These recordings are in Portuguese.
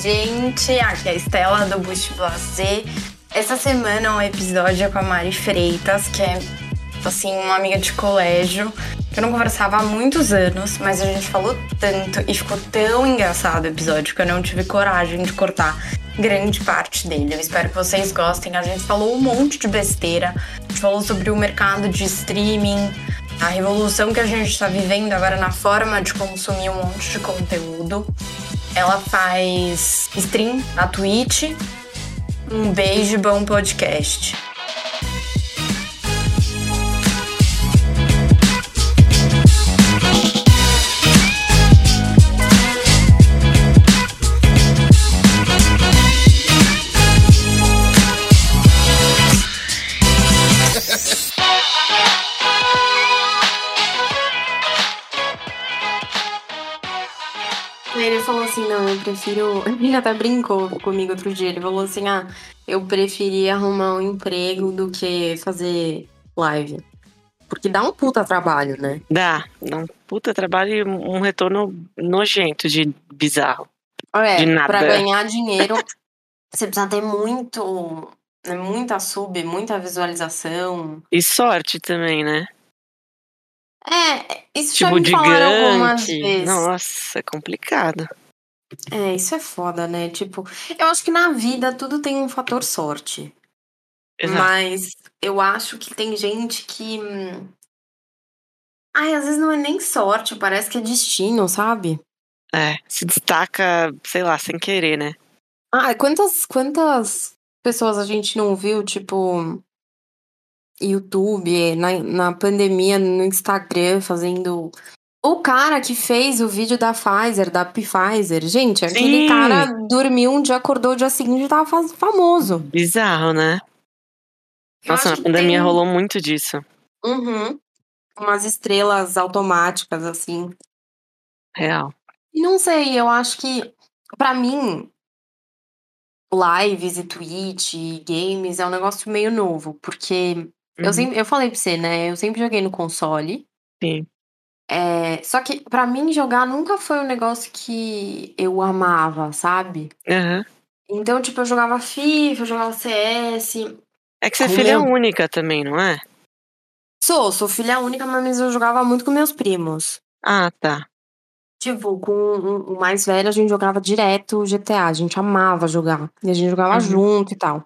gente! Aqui é a Estela do Boost Blazer. Essa semana um episódio é com a Mari Freitas, que é, assim, uma amiga de colégio que eu não conversava há muitos anos, mas a gente falou tanto e ficou tão engraçado o episódio que eu não tive coragem de cortar grande parte dele. Eu espero que vocês gostem. A gente falou um monte de besteira, a gente falou sobre o mercado de streaming, a revolução que a gente está vivendo agora na forma de consumir um monte de conteúdo. Ela faz stream na Twitch. Um beijo e bom podcast. Assim, não, eu prefiro. Ele até brincou comigo outro dia. Ele falou assim, ah, eu preferia arrumar um emprego do que fazer live. Porque dá um puta trabalho, né? Dá, dá um puta trabalho e um retorno nojento de bizarro. É, de nada. pra ganhar dinheiro, você precisa ter muito. Né, muita sub, muita visualização. E sorte também, né? É, isso tipo já me falaram algumas vezes. Nossa, é complicado. É, isso é foda, né? Tipo, eu acho que na vida tudo tem um fator sorte. Exato. Mas eu acho que tem gente que. hum, Ai, às vezes não é nem sorte, parece que é destino, sabe? É, se destaca, sei lá, sem querer, né? Ah, quantas, quantas pessoas a gente não viu, tipo, YouTube, na, na pandemia, no Instagram, fazendo. O cara que fez o vídeo da Pfizer, da Pfizer, gente, aquele Sim. cara dormiu um dia, acordou o dia seguinte e tava fa- famoso. Bizarro, né? Eu Nossa, na pandemia tem- rolou muito disso. Uhum. Umas estrelas automáticas, assim. Real. E não sei, eu acho que, pra mim, lives e Twitch e games é um negócio meio novo, porque eu, Uhum. sempre, eu falei pra você, né? Eu sempre joguei no console. Sim. É, só que pra mim jogar nunca foi um negócio que eu amava, sabe? Aham. Então, tipo, eu jogava FIFA, eu jogava CS. É que você é filha meu- única também, não é? Sou, sou filha única, mas eu jogava muito com meus primos. Ah, tá. Tipo, com o mais velho, a gente jogava direto GTA. A gente amava jogar. E a gente jogava Uhum. junto e tal.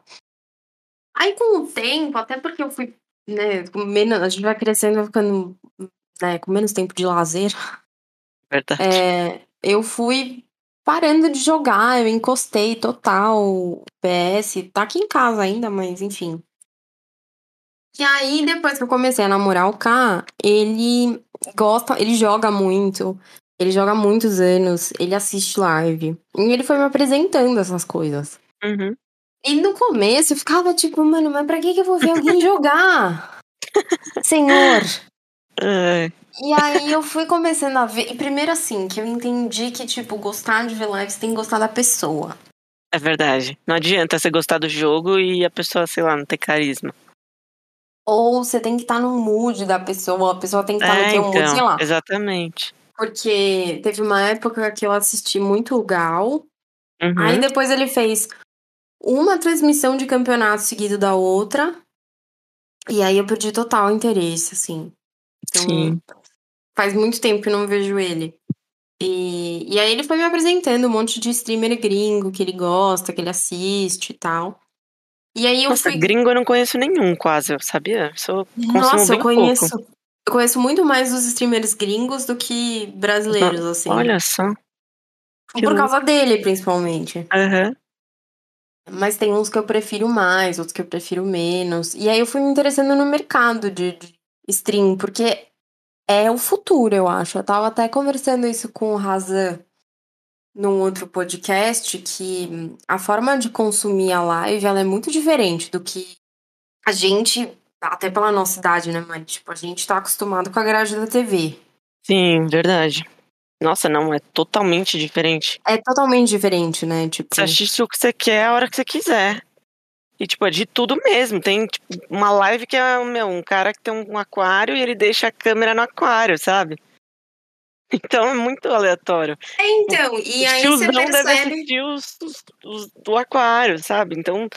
Aí, com o tempo, até porque eu fui, né, menos, a gente vai crescendo, vai ficando, né, com menos tempo de lazer. Verdade. É, eu fui parando de jogar, eu encostei total PS. Tá aqui em casa ainda, mas enfim. E aí, depois que eu comecei a namorar o K, ele gosta, ele joga muito. Ele joga há muitos anos, ele assiste live. E ele foi me apresentando essas coisas. Uhum. E no começo eu ficava tipo, mano, mas pra que, que eu vou ver alguém jogar? Senhor! É, E aí eu fui começando a ver. E primeiro assim, que eu entendi que, tipo, gostar de ver lives tem que gostar da pessoa. é verdade. Não adianta você gostar do jogo e a pessoa, sei lá, não ter carisma. Ou você tem que estar no mood da pessoa, a pessoa tem que estar no É, teu mood, sei lá. então, exatamente. Porque teve uma época que eu assisti muito o Gal. Uhum. Aí depois ele fez uma transmissão de campeonato seguido da outra. E aí eu perdi total interesse, assim. Então, Sim. faz muito tempo que eu não vejo ele. E, e aí ele foi me apresentando um monte de streamer gringo que ele gosta, que ele assiste e tal. E aí eu Nossa, fui. gringo eu não conheço nenhum, quase, sabia? Sou, Nossa, eu conheço. pouco. Eu conheço muito mais os streamers gringos do que brasileiros, assim. Olha só. que Por causa dele, principalmente. Aham. Mas tem uns que eu prefiro mais, outros que eu prefiro menos. E aí eu fui me interessando no mercado de, de stream, porque é o futuro, eu acho. Eu tava até conversando isso com o Razan num outro podcast, que a forma de consumir a live ela é muito diferente do que a gente, até pela nossa idade, né, Mari? Tipo, a gente tá acostumado com a grade da TV. Sim, verdade. Nossa, não, é totalmente diferente. É totalmente diferente, né? Tipo, Você assiste o que você quer a hora que você quiser. E, tipo, é de tudo mesmo. Tem, tipo, uma live que é, meu, um cara que tem um aquário e ele deixa a câmera no aquário, sabe? Então é muito aleatório. É, então, e aí você tiozão deve percebe. assistir os, os- os do aquário, sabe? Então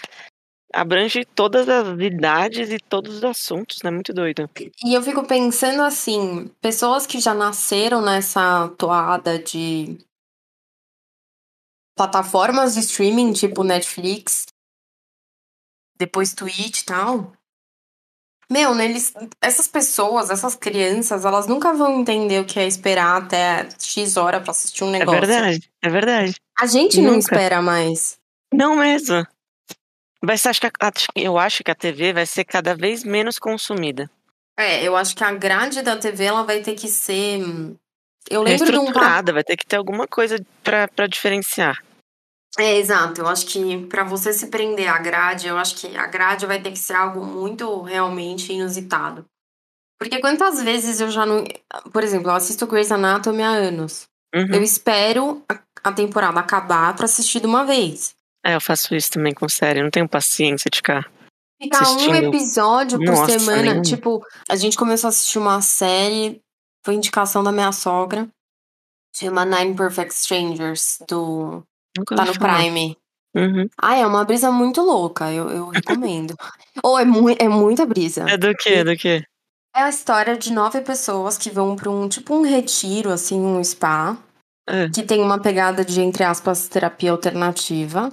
abrange todas as idades e todos os assuntos, né? Muito doido. E eu fico pensando assim, pessoas que já nasceram nessa toada de plataformas de streaming, tipo Netflix, depois Twitch e tal. Meu, né, essas pessoas, essas crianças, elas nunca vão entender o que é esperar até X hora pra assistir um É negócio. verdade, é verdade. A gente não Nunca. espera mais. Não mesmo. Vai ser, acho que a- eu acho que a TV vai ser cada vez menos consumida. É, eu acho que a grade da TV ela vai ter que ser. Eu É lembro de um vai ter que ter alguma coisa pra, pra diferenciar. É, exato. Eu acho que pra você se prender à grade, eu acho que a grade vai ter que ser algo muito realmente inusitado. Porque quantas vezes eu já não. Por exemplo, eu assisto Grey's Anatomy há anos. Uhum. Eu espero a, temporada acabar pra assistir de uma vez. É, eu faço isso também com série, eu não tenho paciência de ficar. Ficar um Assistindo. episódio por Nossa, semana. nenhum. Tipo, a gente começou a assistir uma série, foi indicação da minha sogra. Chama Nine Perfect Strangers, do. Nunca Tá no falar. Prime. Uhum. Ah, é uma brisa muito louca, eu, eu recomendo. Ou é, mui- é muita brisa. É do que? Do que? É a história de nove pessoas que vão pra um tipo um retiro, assim, um spa, É. que tem uma pegada de, entre aspas, terapia alternativa.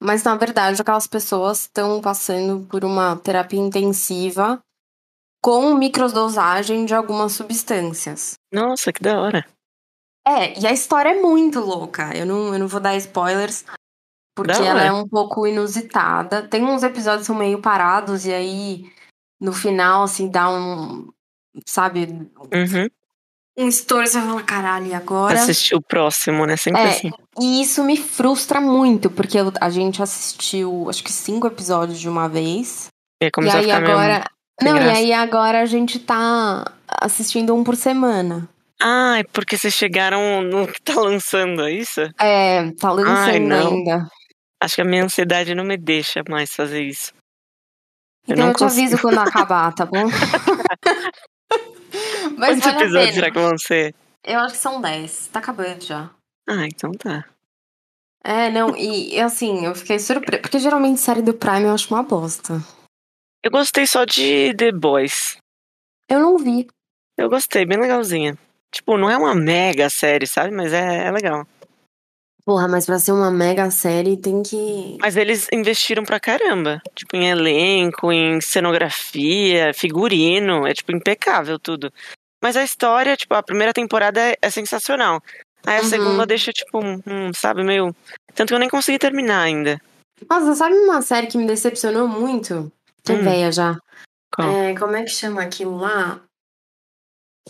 Mas na verdade, aquelas pessoas estão passando por uma terapia intensiva com microdosagem de algumas substâncias. Nossa, que da hora. É, e a história é muito louca. Eu não, eu não vou dar spoilers, porque Da ela hora. é um pouco inusitada. Tem uns episódios que são meio parados, e aí no final, assim, dá um. Sabe? Uhum. Um estouro, você fala, caralho, e agora? Assistir o próximo, né? Sempre É, assim. E isso me frustra muito, porque a gente assistiu, acho que cinco episódios de uma vez. E e aí agora. Não, e graça. aí agora a gente tá assistindo um por semana. Ah, é porque vocês chegaram no que tá lançando, é isso? É, tá lançando Ai, não. ainda. Acho que a minha ansiedade não me deixa mais fazer isso. Eu Então eu, te aviso consigo. quando acabar, tá bom? Mas Quantos vale episódios será que vão ser? Eu acho que são 10. Tá acabando já. Ah, então tá. É, não, e assim, eu fiquei surpresa. Porque geralmente série do Prime eu acho uma bosta. Eu gostei só de The Boys. Eu não vi. Eu gostei, bem legalzinha. Tipo, não é uma mega série, sabe? Mas é, é legal. Porra, mas pra ser uma mega série tem que. Mas eles investiram pra caramba. Tipo, em elenco, em cenografia, figurino. É, tipo, impecável tudo. Mas a história, tipo, a primeira temporada é, é sensacional. Aí a Uhum. segunda deixa, tipo, um, um, sabe, meio. Tanto que eu nem consegui terminar ainda. Nossa, sabe uma série que me decepcionou muito? Tô Hum. velha já. Qual? É, como é que chama aquilo lá?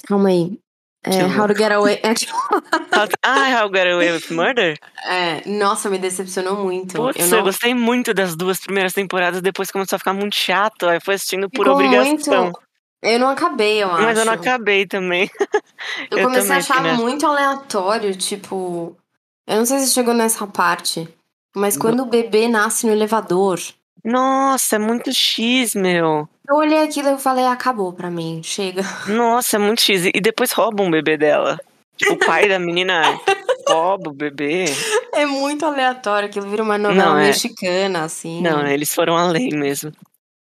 Calma aí. É, How to Get Away. How- ah, How Got Away with Murder? é, nossa, me decepcionou muito. Putz, eu eu, não gostei muito das duas primeiras temporadas, depois começou a ficar muito chato, aí foi assistindo por Ficou obrigação. muito- Eu não acabei, eu acho. Mas eu não acabei também. Eu Eu comecei também, a achar nessa. muito aleatório, tipo. Eu não sei se chegou nessa parte, mas quando o bebê nasce no elevador, Nossa, é muito X, meu. Eu olhei aquilo e eu falei, acabou pra mim, chega. Nossa, é muito X. E depois roubam o bebê dela. Tipo, o pai da menina rouba o bebê. É muito aleatório, aquilo vira uma novela Não, é. mexicana, assim. Não, né, eles foram além mesmo.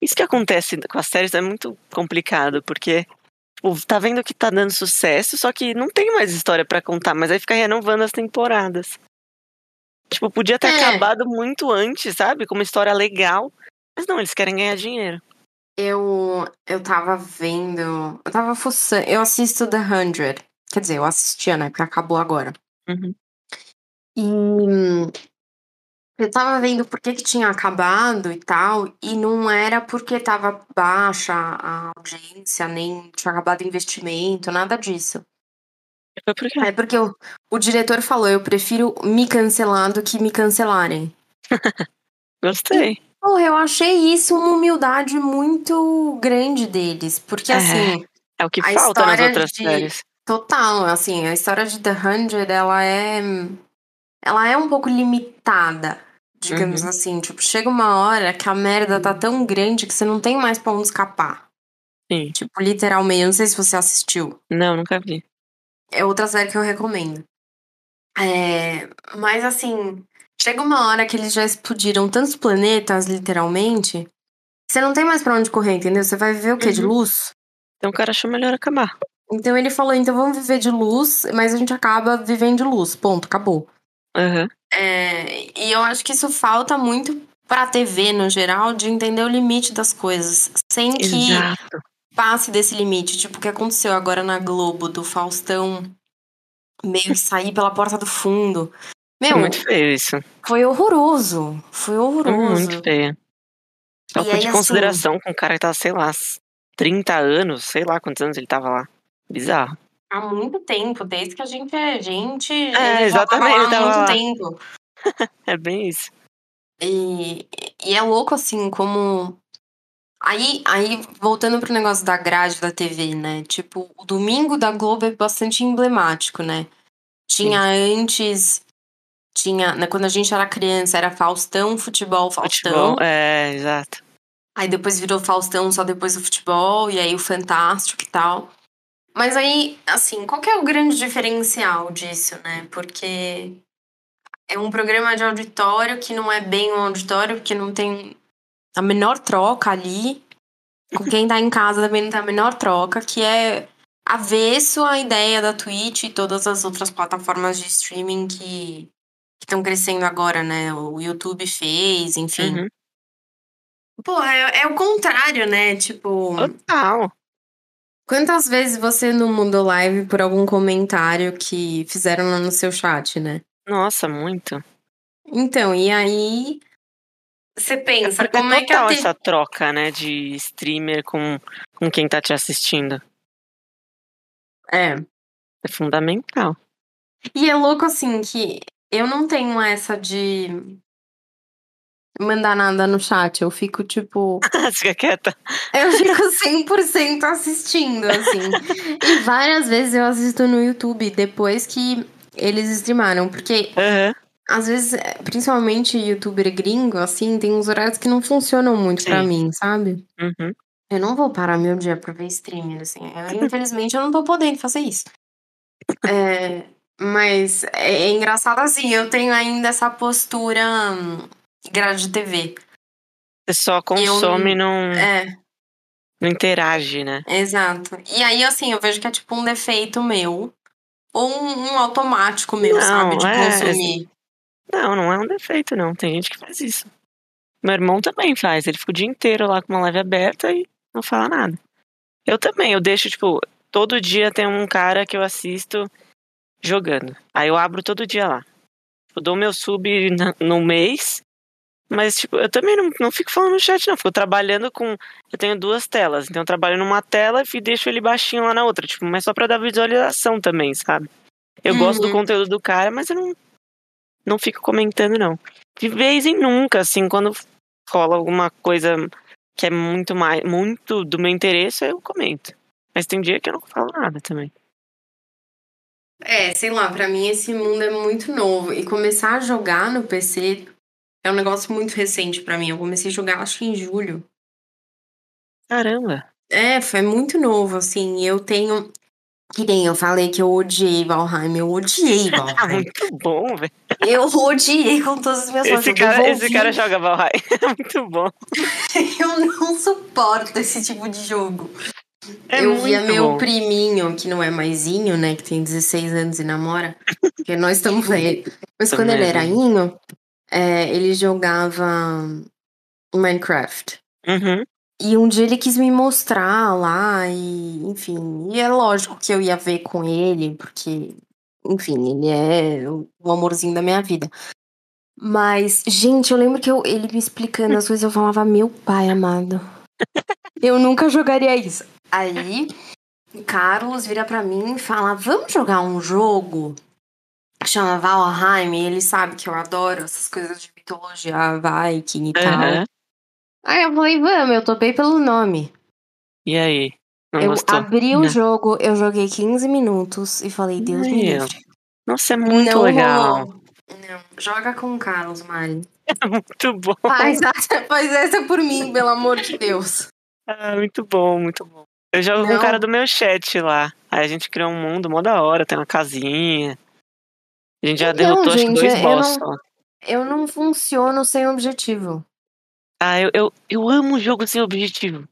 Isso que acontece com as séries é muito complicado, porque tipo, tá vendo que tá dando sucesso, só que não tem mais história pra contar, mas aí fica renovando as temporadas. Tipo, podia ter É. acabado muito antes, sabe? Com uma história legal. Mas não, eles querem ganhar dinheiro. Eu, eu tava vendo. Eu tava fuçando. Eu assisto The Hundred. Quer dizer, eu assistia, né? Porque acabou agora. Uhum. E eu tava vendo por que, que tinha acabado e tal. E não era porque tava baixa a audiência, nem tinha acabado o investimento, nada disso. Foi porque É porque o, o diretor falou: eu prefiro me cancelar do que me cancelarem. gostei. Porra, eu achei isso uma humildade muito grande deles. Porque É. assim. É o que falta nas outras de- séries. Total, assim, a história de The Hundred, ela é. Ela é um pouco limitada, digamos Uhum. assim. Tipo, chega uma hora que a merda tá tão grande que você não tem mais pra onde escapar. Sim. Tipo, literalmente. Eu não sei se você assistiu. Não, nunca vi. É outra série que eu recomendo. É, mas assim, chega uma hora que eles já explodiram tantos planetas, literalmente. Você não tem mais pra onde correr, entendeu? Você vai viver o quê? De Uhum. luz? Então o cara achou melhor acabar. Então ele falou: então vamos viver de luz, mas a gente acaba vivendo de luz. Ponto, acabou. Aham. É, e eu acho que isso falta muito pra TV no geral, de entender o limite das coisas. Sem que Exato. passe desse limite. Tipo, o que aconteceu agora na Globo, do Faustão meio que sair pela porta do fundo. Meu, muito feio isso. foi horroroso. Foi horroroso. Muito feio. Falta de assim- consideração com um cara que tava, sei lá, 30 anos, sei lá quantos anos ele tava lá. Bizarro. Há muito tempo, desde que a gente é gente. É, tava exatamente, lá ele há tava muito lá. tempo. É bem isso. E, e é louco, assim, como. Aí, aí, voltando pro negócio da grade da TV, né? Tipo, o domingo da Globo é bastante emblemático, né? Tinha antes. Tinha. Né, quando a gente era criança, era Faustão, futebol, Faustão. Futebol, é, exato. Aí depois virou Faustão só depois do futebol, e aí o Fantástico e tal. Mas aí, assim, qual que é o grande diferencial disso, né? Porque é um programa de auditório que não é bem um auditório, porque não tem a menor troca ali. Com quem tá em casa também não tem a menor troca, que é avesso à ideia da Twitch e todas as outras plataformas de streaming que estão crescendo agora, né? O YouTube fez, enfim. Uhum. Pô, é, é o contrário, né? Tipo, Total. quantas vezes você não mudou live por algum comentário que fizeram lá no seu chat, né? Nossa, muito. Então, e aí você pensa, Porque como é é que total te- essa troca, né, de streamer com, com quem tá te assistindo. É. É fundamental. E é louco assim que eu não tenho essa de mandar nada no chat, eu fico tipo, Fica quieta. eu fico 100% assistindo assim. e várias vezes eu assisto no YouTube depois que eles streamaram, porque Aham. Às vezes, é, principalmente youtuber gringo, assim, tem uns horários que não funcionam muito pra Sim. mim, sabe? Uhum. Eu não vou parar meu dia pra ver streamer, assim. Eu, infelizmente, eu não tô podendo fazer isso. É, mas é, é engraçado assim, eu tenho ainda essa postura hum, grade de TV. Você só consome e não, É, não interage, né? exato. E aí, assim, eu vejo que é tipo um defeito meu. Ou um, um automático meu, Não, sabe? De é, consumir. Não, não é um defeito, não. Tem gente que faz isso. Meu irmão também faz. Ele fica o dia inteiro lá com uma live aberta e não fala nada. Eu também, eu deixo, tipo, todo dia tem um cara que eu assisto jogando. Aí eu abro todo dia lá. Eu dou meu sub na- no mês, mas, tipo, eu também não, não fico falando no chat, não. Fico trabalhando com. Eu tenho duas telas, então eu trabalho numa tela e deixo ele baixinho lá na outra, tipo, mas só pra dar visualização também, sabe? Eu gosto do Uhum. conteúdo do cara, mas eu não, não fico comentando, não. De vez em nunca, assim, quando rola alguma coisa que é muito mais, muito do meu interesse, eu comento. Mas tem dia que eu não falo nada também. É, sei lá, pra mim esse mundo é muito novo. E começar a jogar no PC é um negócio muito recente pra mim. Eu comecei a jogar, acho que em julho. Caramba. É, foi muito novo, assim. Eu tenho. Que nem eu falei que eu odiei Valheim. Eu odiei Valheim. muito bom, velho. eu odiei com todas as minhas. Esse cara, esse cara joga Valheim. É muito bom. Eu não suporto esse tipo de jogo. É eu via meu bom. priminho, que não é maisinho, né? Que tem 16 anos e namora. Porque nós estamos velhos. Mas quando ele era né? inho, é, ele jogava Minecraft. Uhum. E um dia ele quis me mostrar lá, e enfim. E é lógico que eu ia ver com ele, porque, enfim, ele é o o amorzinho da minha vida. Mas, gente, eu lembro que eu- ele me explicando as coisas, eu falava, meu pai amado. Eu nunca jogaria isso. Aí, Carlos vira pra mim e fala: Vamos jogar um jogo que chama Valheim. E ele sabe que eu adoro essas coisas de mitologia Viking e tal. Aham. Aí eu falei: Vamos, eu topei pelo nome. E aí? Não eu gostou? abri o Não. jogo, eu joguei 15 minutos e falei: Deus me livre. Nossa, é muito Não legal. rolou. Não, joga com o Carlos, Mari. É muito bom. Faz, faz essa por mim, pelo amor de Deus. Ah, muito bom, muito bom. Eu jogo com Não. o cara do meu chat lá. Aí a gente criou um mundo mó da hora, tem uma casinha. A gente já Então, derrotou acho que gente, dois eu boss. Eu não funciono sem objetivo. Ah, eu, eu, eu amo jogo sem objetivo.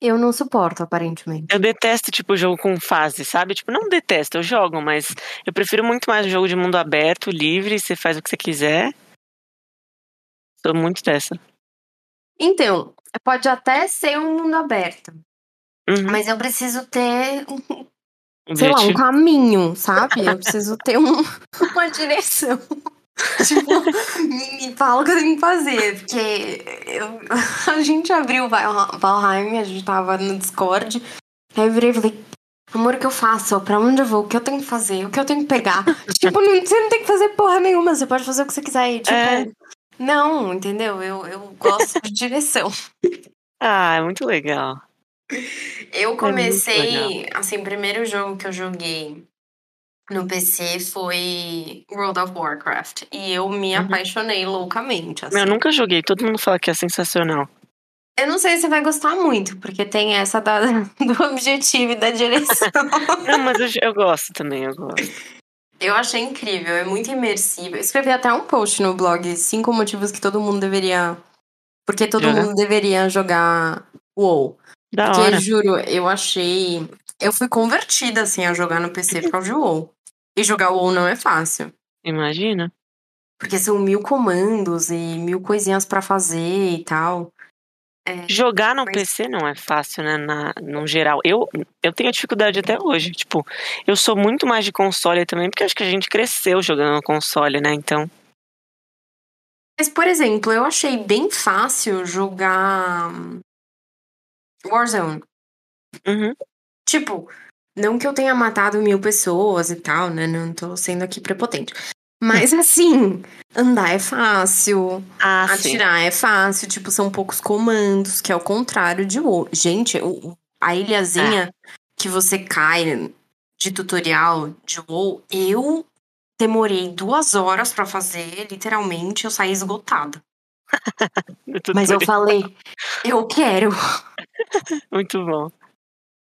Eu não suporto, aparentemente. Eu detesto, tipo, jogo com fase, sabe? Tipo, não detesto, eu jogo, mas eu prefiro muito mais o jogo de mundo aberto, livre, você faz o que você quiser. Sou muito dessa. Então, pode até ser um mundo aberto, Uhum, mas eu preciso ter, um- sei lá, um caminho, sabe? Eu preciso ter um- uma direção. tipo, me, me fala o que eu tenho que fazer. Porque eu- a gente abriu o Val- Valheim, a gente tava no Discord. Aí eu virei e falei, amor, o que eu faço? Pra onde eu vou? O que eu tenho que fazer? O que eu tenho que pegar? tipo, não, você não tem que fazer porra nenhuma, você pode fazer o que você quiser. E, tipo, É. não, entendeu? Eu, eu gosto de direção. Ah, é muito legal. Eu muito comecei, assim, o primeiro jogo que eu joguei no PC foi World of Warcraft. E eu me Uhum. apaixonei loucamente, assim. Eu nunca joguei, todo mundo fala que é sensacional. Eu não sei se você vai gostar muito, porque tem essa da, do objetivo e da direção. Não, mas eu, eu gosto também, eu gosto. eu achei incrível, é muito imersivo. Eu escrevi até um post no blog, cinco motivos que todo mundo deveria... Porque todo mundo deveria jogar WoW. Da Porque, hora. juro, eu achei. Eu fui convertida, assim, a jogar no PC por causa de WoW. E jogar WoW não é fácil. Imagina. Porque são mil comandos e mil coisinhas pra fazer e tal. Jogar no Mas- PC não é fácil, né? Na, no geral. Eu, eu tenho dificuldade até hoje. Tipo, eu sou muito mais de console também, porque acho que a gente cresceu jogando no console, né? Então. Mas, por exemplo, eu achei bem fácil jogar. Warzone. Uhum. Tipo, não que eu tenha matado mil pessoas e tal, né? Não tô sendo aqui prepotente. Mas, assim, andar é fácil. Ah, sim. Atirar é fácil, tipo, são poucos comandos, que é o contrário de WoW. Gente, a ilhazinha que você cai de tutorial de WoW, eu demorei duas horas pra fazer, literalmente, eu saí esgotada. Mas eu falei, eu quero. Muito bom.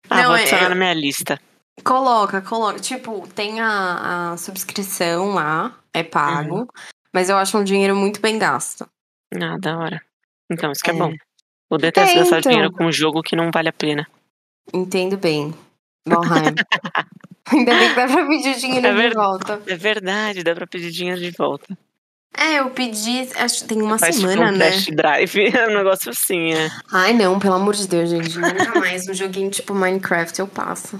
Ah, Não, vou é- adicionar é- na minha lista. Coloca, coloca. Tipo, tem a, a subscrição lá, é pago. Mas eu acho um dinheiro muito bem gasto. Ah, da hora. Então, isso que é, É. bom. Eu detesto É, gastar então. dinheiro com um jogo que não vale a pena. Entendo bem. Valheim. Ainda bem que dá pra pedir dinheiro É de verdade. volta. É verdade, dá pra pedir dinheiro de volta. É, eu pedi, acho que tem uma Faz tipo semana, um né? dash drive, é um negócio assim, é. Ai, não, pelo amor de Deus, gente. Nunca mais um joguinho tipo Minecraft eu passo.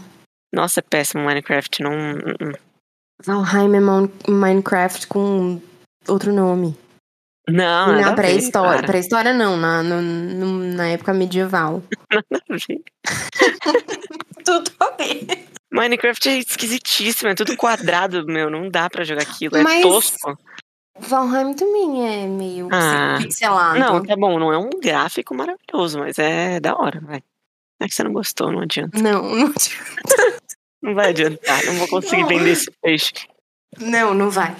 Nossa, é péssimo Minecraft, não... não- não. Valheim é Minecraft com outro nome. Não, nada na pré-história. Pré-história não, na, no- no- na época medieval. Nada a ver. Tudo a ver. Minecraft é esquisitíssimo, é tudo quadrado, meu, não dá pra jogar aquilo, é Mas- tosco. Valheim também é meio Ah. pixelado. Não, tá bom, não é um gráfico maravilhoso, mas é da hora, vai. É que você não gostou, não adianta. Não, não, Não vai adiantar, não vou conseguir Não. vender esse peixe. não, não vai.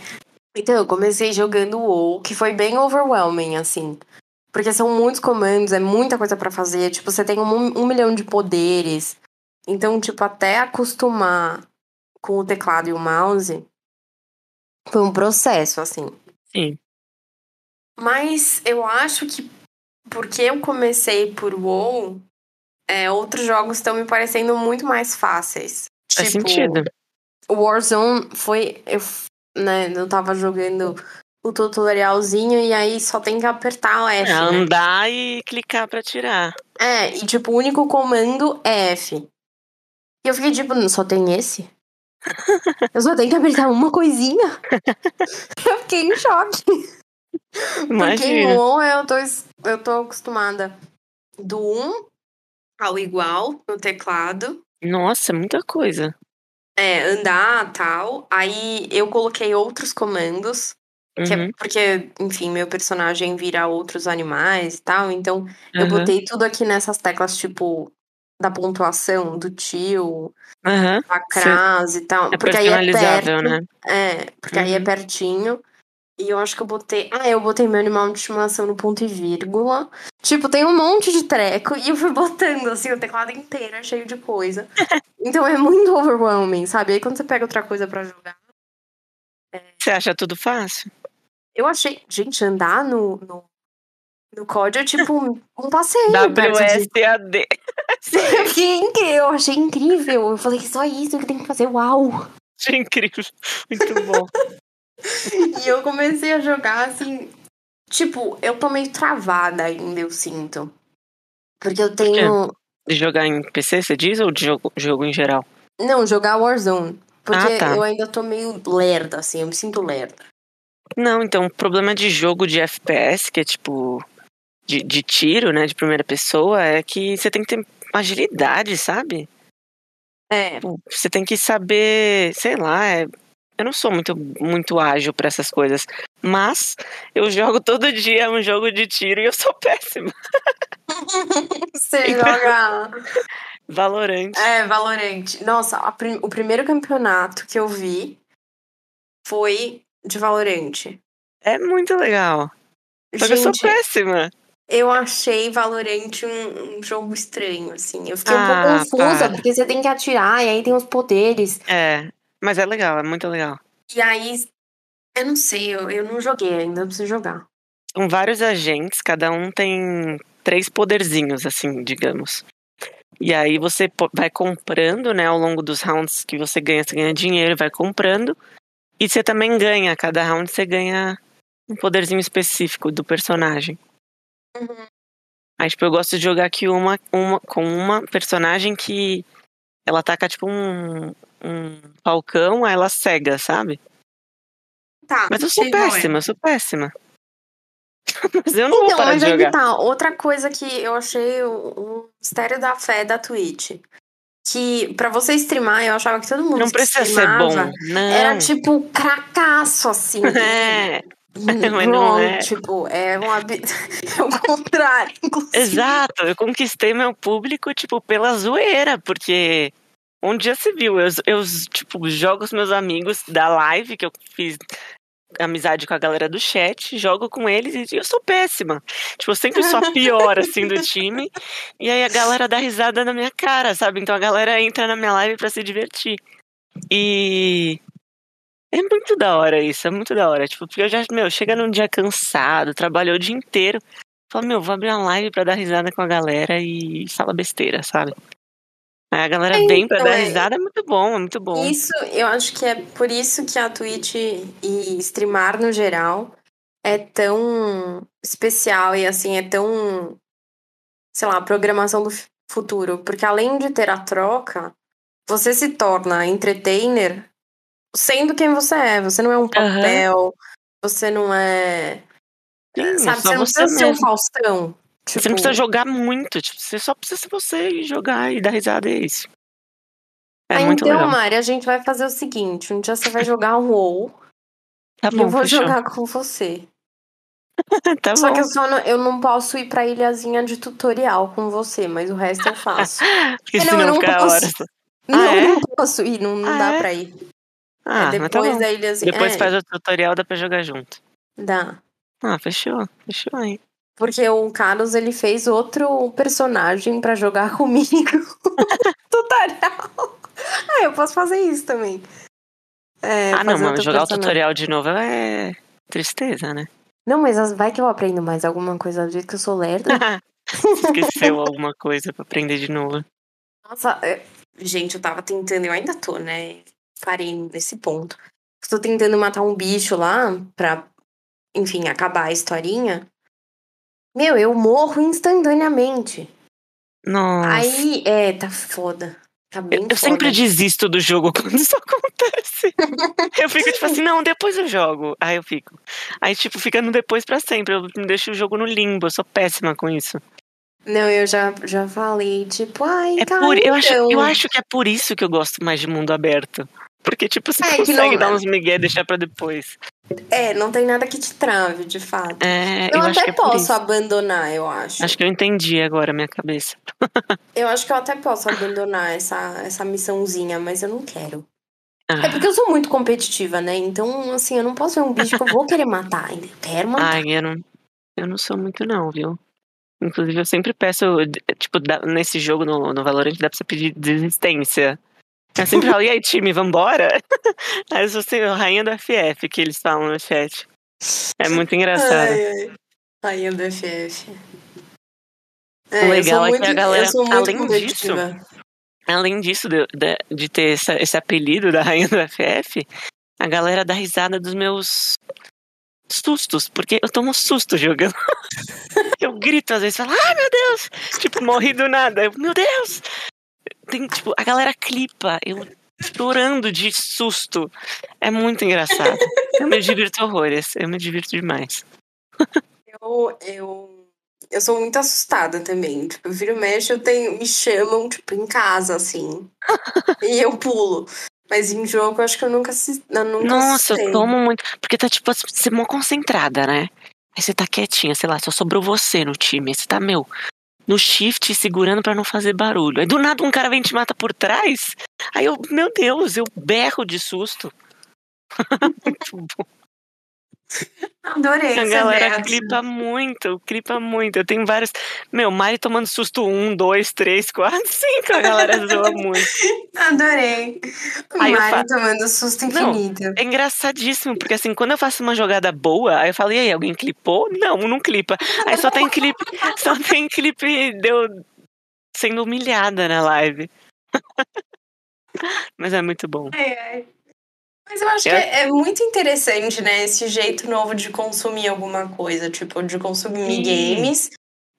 Então, eu comecei jogando WoW, que foi bem overwhelming, assim. Porque são muitos comandos, é muita coisa pra fazer. Tipo, você tem um, um milhão de poderes. Então, tipo, até acostumar com o teclado e o mouse foi um processo, assim. Sim. Mas eu acho que porque eu comecei por WoW, é, outros jogos estão me parecendo muito mais fáceis. Faz Tipo, sentido. O Warzone foi. Eu, né, eu tava jogando o tutorialzinho e aí só tem que apertar o F. É né? andar e clicar pra tirar. É, e tipo, o único comando é F. E eu fiquei tipo, só tem esse? Eu só tenho que apertar uma coisinha? eu fiquei em choque. Porque em Imagina. Eu tô, eu tô acostumada do 1 ao igual no teclado. Nossa, muita coisa. É, andar, tal. Aí eu coloquei outros comandos. é Uhum, porque, enfim, meu personagem vira outros animais e tal. Então, eu aham, botei tudo aqui nessas teclas, tipo, da pontuação, do tio, da crase e tal. É porque aí é perto. né? É, porque aí é Uhum. pertinho. E eu acho que eu botei. Ah, eu botei meu animal de estimação no ponto e vírgula. Tipo, tem um monte de treco e eu fui botando assim o teclado inteiro, é cheio de coisa. então é muito overwhelming, sabe? Aí quando você pega outra coisa para jogar. É... Você acha tudo fácil? Eu achei. Gente, andar no, no, no COD é tipo um passeio. WSAD. eu achei incrível. Eu falei, só isso que tem que fazer, uau! Achei incrível. Muito bom. e eu comecei a jogar assim. Tipo, eu tô meio travada ainda, eu sinto. Porque eu tenho. De jogar em PC, você diz, ou de jogo, jogo em geral? Não, jogar Warzone. Porque ah, tá. eu ainda tô meio lerda, assim, eu me sinto lerda. Não, então, o problema de jogo de FPS, que é tipo. De, de tiro, né? De primeira pessoa, é que você tem que ter agilidade, sabe? É. Você tem que saber, sei lá, é, eu não sou muito, muito ágil para essas coisas. Mas eu jogo todo dia um jogo de tiro e eu sou péssima. Você joga. Valorante. É, Valorante. Nossa, prim... o primeiro campeonato que eu vi foi de Valorante. É muito legal. Só que eu sou péssima. Eu achei Valorante um, um, jogo estranho, assim. Eu fiquei ah, um pouco ah, confusa, para. porque você tem que atirar e aí tem os poderes. É. Mas é legal, é muito legal. E aí, eu não sei, eu, eu não joguei ainda, eu preciso jogar. São vários agentes, cada um tem três poderzinhos, assim, digamos. E aí você vai comprando, né, ao longo dos rounds que você ganha, você ganha dinheiro, vai comprando. E você também ganha, cada round você ganha um poderzinho específico do personagem. Uhum. Aí, tipo, eu gosto de jogar aqui uma, uma, com uma personagem que ela taca, tipo, um, um falcão, aí ela cega, sabe? Tá. Mas eu sou péssima, eu sou péssima. mas eu não então, vou parar mas de jogar. tá. Outra coisa que eu achei o, mistério da fé da Twitch. Que pra você streamar, eu achava que todo mundo Não precisa ser bom. Não. Era tipo cracaço, assim. É. Mas não é. Tipo, é um é o contrário, inclusive. Exato, eu conquistei meu público, tipo, pela zoeira, porque um dia se viu, eu, eu, tipo, jogo com meus amigos da live, que eu fiz amizade com a galera do chat, jogo com eles e eu sou péssima. Tipo, eu sempre sou a pior, assim, do time. E aí a galera dá risada na minha cara, sabe? Então a galera entra na minha live para se divertir. E é muito da hora isso, é muito da hora. Tipo, porque eu já, meu, chega num dia cansado, trabalhou o dia inteiro. Fala, meu, vou abrir uma live pra dar risada com a galera e fala besteira, sabe? A galera é, vem pra então, dar é risada, é muito bom, é muito bom. Isso, eu acho que é por isso que a Twitch e streamar no geral é tão especial e assim, é tão, sei lá, programação do futuro. Porque além de ter a troca, você se torna entertainer sendo quem você é. Você não é um papel, uhum. você não é. Sim, sabe, você não precisa ser um Faustão. Tipo... Você não precisa jogar muito, tipo, você só precisa ser você e jogar e dar risada, é isso. É muito então, legal. Mari, a gente vai fazer o seguinte: um dia você vai jogar um WoW. Tá bom, eu vou fechou. jogar com você. tá só bom. que eu, só não, eu não posso ir pra ilhazinha de tutorial com você, mas o resto eu faço. Porque não, senão eu não posso. Não, ah, é? não posso ir, não, não ah, dá é? pra ir. Ah, é depois tá da ilhazinha. Depois é. faz o tutorial, dá pra jogar junto. Dá. Ah, fechou. Fechou aí. Porque o Carlos, ele fez outro personagem para jogar comigo. tutorial. Ah, eu posso fazer isso também. É, ah, não, mas jogar personagem. o tutorial de novo é tristeza, né? Não, mas vai que eu aprendo mais alguma coisa do jeito que eu sou lerda. Esqueceu alguma coisa pra aprender de novo. Nossa, é, gente, eu tava tentando, eu ainda tô, né? Parei nesse ponto. Estou tentando matar um bicho lá pra, enfim, acabar a historinha. Meu, eu morro instantaneamente. Nossa. Aí, é, tá foda. Tá bem eu, eu sempre desisto do jogo quando isso acontece. eu fico tipo assim, não, depois eu jogo. Aí eu fico. Aí, tipo, fica no depois para sempre. Eu deixo o jogo no limbo. Eu sou péssima com isso. Não, eu já, já falei, tipo, ai, é cara, por, eu, então. acho, eu acho que é por isso que eu gosto mais de mundo aberto. Porque, tipo, você é, consegue não... dar uns migué e deixar pra depois. É, não tem nada que te trave, de fato. É, eu, eu até é posso abandonar, eu acho. Acho que eu entendi agora a minha cabeça. eu acho que eu até posso abandonar essa, essa missãozinha, mas eu não quero. Ah, É porque eu sou muito competitiva, né? Então, assim, eu não posso ver um bicho que eu vou querer matar. Eu quero matar. Ai, eu não, eu não sou muito não, viu? Inclusive, eu sempre peço, tipo, nesse jogo, no, no Valorant, dá pra você pedir desistência. Eu sempre falo, e aí, time, vambora? Aí eu sou assim, a rainha do FF, que eles falam no chat. É muito engraçado. Ai, ai. Rainha do FF. O legal é sou que a galera, muito além competitiva. Além disso, de, de, de ter essa- esse apelido da rainha do FF, a galera dá risada dos meus sustos, porque eu tomo susto jogando. eu grito às vezes, falo, ai meu Deus! Tipo, morri do nada. Eu, meu Deus! Tem, tipo, a galera clipa, eu chorando de susto. É muito engraçado. Eu me divirto horrores, eu me divirto demais. Eu, eu, eu sou muito assustada também. Tipo, eu viro e mexo, eu tenho, me chamam, tipo, em casa, assim. e eu pulo. Mas em jogo, eu acho que eu nunca assisti. Eu nunca Nossa, eu tomo muito. Porque tá, tipo, você é mó concentrada, né? Aí você tá quietinha, sei lá, só sobrou você no time. Aí você tá, meu, no shift segurando pra não fazer barulho. Aí do nada um cara vem te mata por trás. Aí eu, meu Deus, eu berro de susto. Muito bom. Adorei A galera ideia. clipa muito, clipa muito. Eu tenho vários. Meu, Mari tomando susto um, dois, três, quatro, cinco. A galera zoa muito. Adorei. Aí Mari fa- tomando susto Não. infinito. É engraçadíssimo, porque assim, quando eu faço uma jogada boa, aí eu falo, e aí, alguém clipou? Não, não clipa. Aí só tem clipe, só tem clipe deu sendo humilhada na live. Mas é muito bom. Ai, ai. Mas eu acho que é, é muito interessante, né? Esse jeito novo de consumir alguma coisa. Tipo, de consumir Sim. games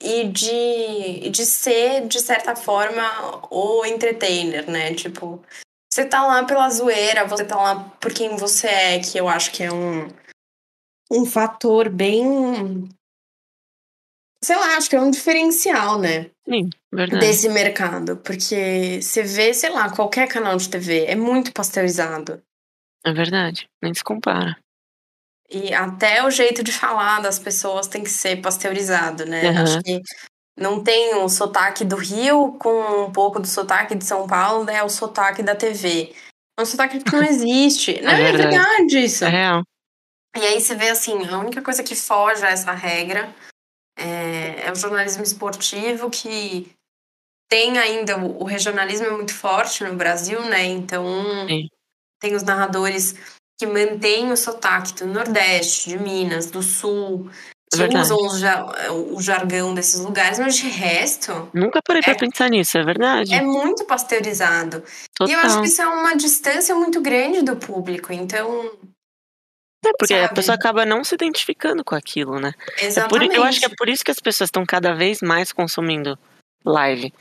e de, de ser, de certa forma, o entertainer, né? Tipo, você tá lá pela zoeira, você tá lá por quem você é, que eu acho que é um, um fator bem. Sei lá, acho que é um diferencial, né? Sim, verdade. Desse mercado. Porque você vê, sei lá, qualquer canal de TV, é muito pasteurizado. É verdade. Nem se compara. E até o jeito de falar das pessoas tem que ser pasteurizado, né? Aham. Acho que não tem o sotaque do Rio com um pouco do sotaque de São Paulo, né? O sotaque da TV. É um sotaque que não existe. Não, é verdade. verdade isso. É real. E aí você vê assim, a única coisa que foge a essa regra é, é o jornalismo esportivo, que tem ainda, o, o regionalismo é muito forte no Brasil, né? Então Sim. Tem os narradores que mantêm o sotaque do Nordeste, de Minas, do Sul, que Verdade. usam o, ja- o jargão desses lugares, mas de resto Nunca parei pra É- pensar nisso, é verdade. é muito pasteurizado. E eu acho Total. que isso é uma distância muito grande do público, então. É porque a sabe? pessoa acaba não se identificando com aquilo, né? É por- Exatamente. eu acho que é por isso que as pessoas estão cada vez mais consumindo live.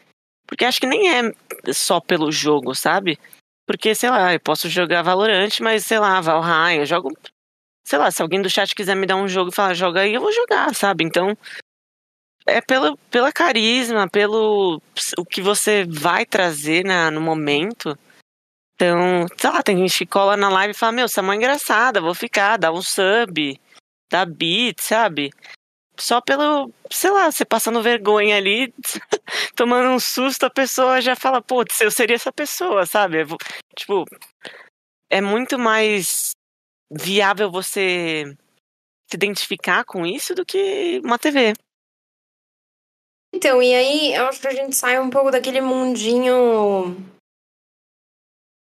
Porque acho que nem é só pelo jogo, sabe? Porque, sei lá, eu posso jogar Valorant, mas, sei lá, Valheim, eu jogo. Sei lá, se alguém do chat quiser me dar um jogo e falar, joga aí, eu vou jogar, sabe? Então. É pelo, pela carisma, pelo o que você vai trazer na, no momento. Então, sei lá, tem gente que cola na live e fala, meu, você é mó engraçada, vou ficar, dá um sub, dá beat, sabe? Só pelo, sei lá, você passando vergonha ali, tomando um susto, a pessoa já fala, putz, eu seria essa pessoa, sabe? Tipo, é muito mais viável você se identificar com isso do que uma TV. Então, e aí eu acho que a gente sai um pouco daquele mundinho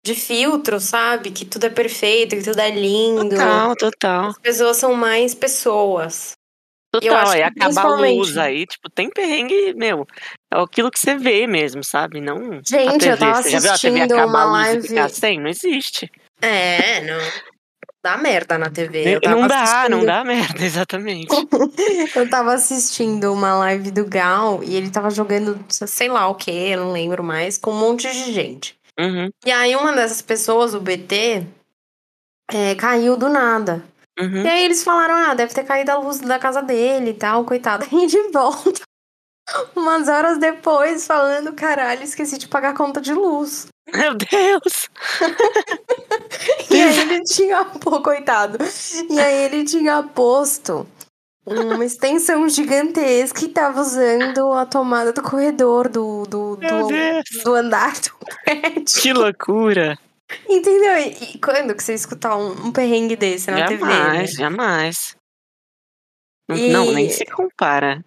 de filtro, sabe? Que tudo é perfeito, que tudo é lindo. Total, total. As pessoas são mais pessoas. Eu Total, acho aí que acaba a luz aí, tipo, tem perrengue, meu, é aquilo que você vê mesmo, sabe? Não Gente, eu tava você já viu a TV assistindo acabar uma a luz e live- ficar sem? Não existe. É, não. Dá merda na TV. Não dá, assistindo- não dá merda, exatamente. Eu tava assistindo uma live do Gal e ele tava jogando, sei lá o que, eu não lembro mais, com um monte de gente. Uhum, E aí uma dessas pessoas, o BT, é, caiu do nada. Uhum. E aí eles falaram, ah, deve ter caído a luz da casa dele e tal, coitado. E de volta, umas horas depois, falando, caralho, esqueci de pagar a conta de luz. Meu Deus! E aí ele tinha, pô, coitado. E aí ele tinha posto uma extensão gigantesca e tava usando a tomada do corredor do, do, do, do andar do prédio. Que loucura! Entendeu? E, e quando que você escutar um, um perrengue desse na TV? jamais, né? jamais. Não, E- não, nem se compara.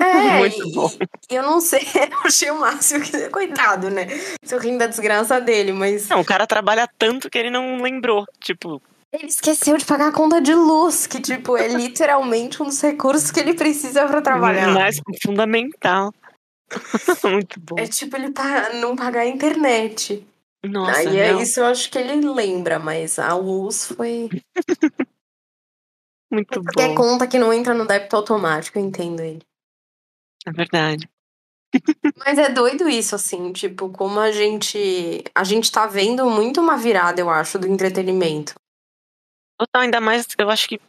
É, Muito e- bom. e eu não sei, eu achei o máximo que coitado, né? Tô rindo da desgraça dele, mas Não, o cara trabalha tanto que ele não lembrou. Tipo, ele esqueceu de pagar a conta de luz, que tipo é literalmente um dos recursos que ele precisa pra trabalhar. mais fundamental. Muito bom. É tipo ele pa- não pagar a internet. Nossa, Aí é isso eu acho que ele lembra, mas a luz foi. muito Qualquer bom. conta que não entra no débito automático, eu entendo ele. É verdade. Mas é doido isso, assim, tipo, como a gente. A gente tá vendo muito uma virada, eu acho, do entretenimento. Total, ainda mais, eu acho que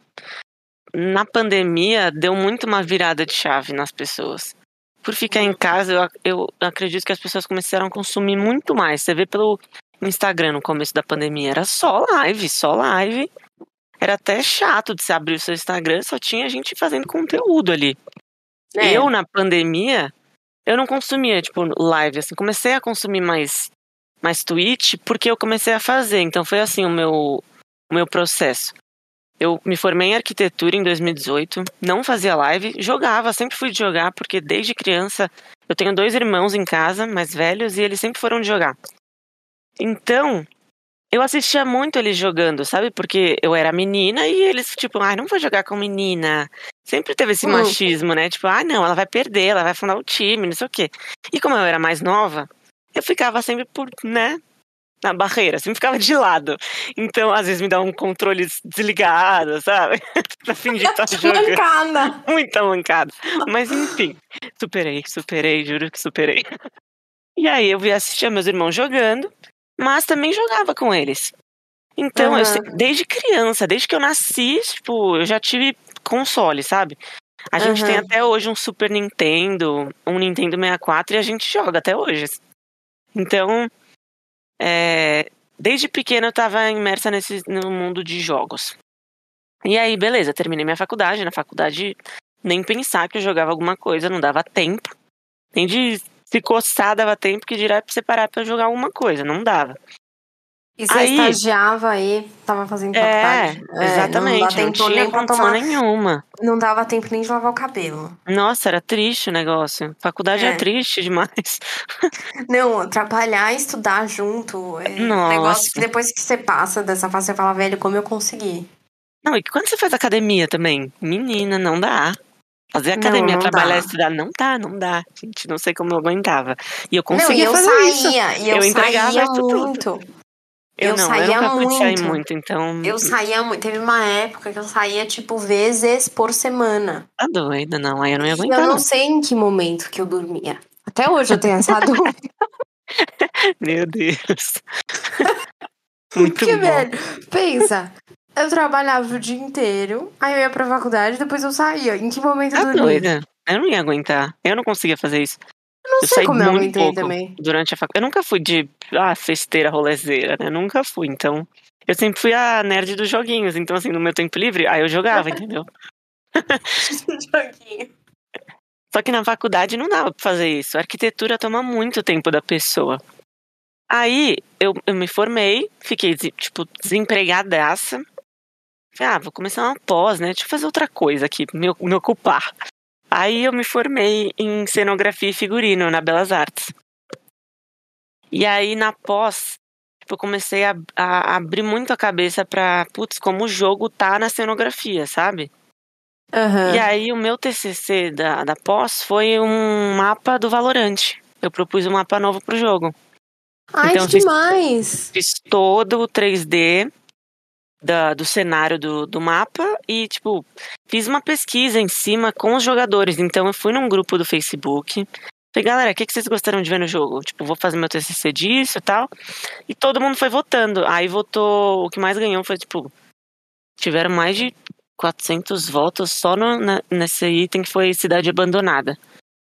na pandemia deu muito uma virada de chave nas pessoas. Por ficar em casa, eu, eu acredito que as pessoas começaram a consumir muito mais. Você vê pelo Instagram no começo da pandemia, era só live, só live. Era até chato de se abrir o seu Instagram, só tinha gente fazendo conteúdo ali. É. Eu, na pandemia, eu não consumia, tipo, live, assim, comecei a consumir mais, mais Twitch porque eu comecei a fazer, então foi assim o meu, o meu processo. Eu me formei em arquitetura em 2018, não fazia live, jogava, sempre fui de jogar, porque desde criança eu tenho dois irmãos em casa, mais velhos, e eles sempre foram de jogar. Então, eu assistia muito eles jogando, sabe? Porque eu era menina e eles, tipo, ai, não vou jogar com menina. Sempre teve esse Hum. machismo, né? Tipo, ah, não, ela vai perder, ela vai fundar o time, não sei o quê. E como eu era mais nova, eu ficava sempre por, né? Na barreira, sempre ficava de lado. Então, às vezes me dá um controle desligado, sabe? pra fingir que tá jogando. Mancada! Muita mancada. Mas enfim, superei, superei, juro que superei. E aí eu vi assistir meus irmãos jogando, mas também jogava com eles. Então, eu Aham. se- desde criança, desde que eu nasci, tipo, eu já tive console, sabe? A gente tem Aham. até hoje um Super Nintendo, um Nintendo 64 e a gente joga até hoje. Então, é, desde pequena eu tava imersa nesse, no mundo de jogos. E aí, beleza, terminei minha faculdade. Na faculdade, nem pensar que eu jogava alguma coisa, não dava tempo. Nem de se coçar dava tempo, que dirá pra você parar pra jogar alguma coisa, não dava. E você Aí- estagiava aí, tava fazendo É, faculdade? exatamente, não, não, tempo tinha condição tomar, nenhuma. não dava tempo nem de lavar o cabelo. Nossa, era triste o negócio. Faculdade é, É. triste demais. Não, trabalhar e estudar junto é um Nossa. negócio que depois que você passa dessa fase, você fala, velho, como eu consegui. Não, e quando você faz academia também? Menina, não dá. Fazer Não, academia, não trabalhar dá. e estudar, não dá, não dá. Gente, não sei como eu aguentava. E eu Não, e conseguia eu fazer isso. saía, e eu, Eu entregava saía isso tudo. Eu, eu não, saía eu nunca sair muito. muito, então. Eu saía muito. Teve uma época que eu saía, tipo, vezes por semana. Tá doida, não. Aí eu não ia aguentar, eu não. não sei em que momento que eu dormia. Até hoje eu tenho essa dúvida. Meu Deus. Muito Porque, bom. velho, pensa. Eu trabalhava o dia inteiro, aí eu ia pra faculdade, depois eu saía. Em que momento eu Tá dormia? doida. Eu não ia aguentar. Eu não conseguia fazer isso. Eu não Eu sei saí como eu muito aguentei pouco. também. Durante a faculdade. Eu nunca fui de ah, festeira, rolezeira, né? Nunca fui. Então, eu sempre fui a nerd dos joguinhos. Então, assim, no meu tempo livre, aí eu jogava, entendeu? Joguinho. Só que na faculdade não dava pra fazer isso. A arquitetura toma muito tempo da pessoa. Aí eu, eu me formei, fiquei, tipo, desempregadaça. Falei, ah, vou começar uma pós, né? Deixa eu fazer outra coisa aqui, me, me ocupar. Aí eu me formei em cenografia e figurino na Belas Artes. E aí na pós, tipo, eu comecei a, a abrir muito a cabeça pra, putz, como o jogo tá na cenografia, sabe? Aham. E aí o meu TCC da, da pós foi um mapa do Valorante. Eu propus um mapa novo pro jogo. Ai, então, que fiz- demais! Fiz todo o 3D da, do cenário do, do mapa e, tipo, fiz uma pesquisa em cima com os jogadores. Então eu fui num grupo do Facebook. Falei, galera, o que, que vocês gostaram de ver no jogo? Tipo, vou fazer meu TCC disso e tal. E todo mundo foi votando. Aí votou, o que mais ganhou foi, tipo, tiveram mais de 400 votos só no, na- nesse item que foi cidade abandonada.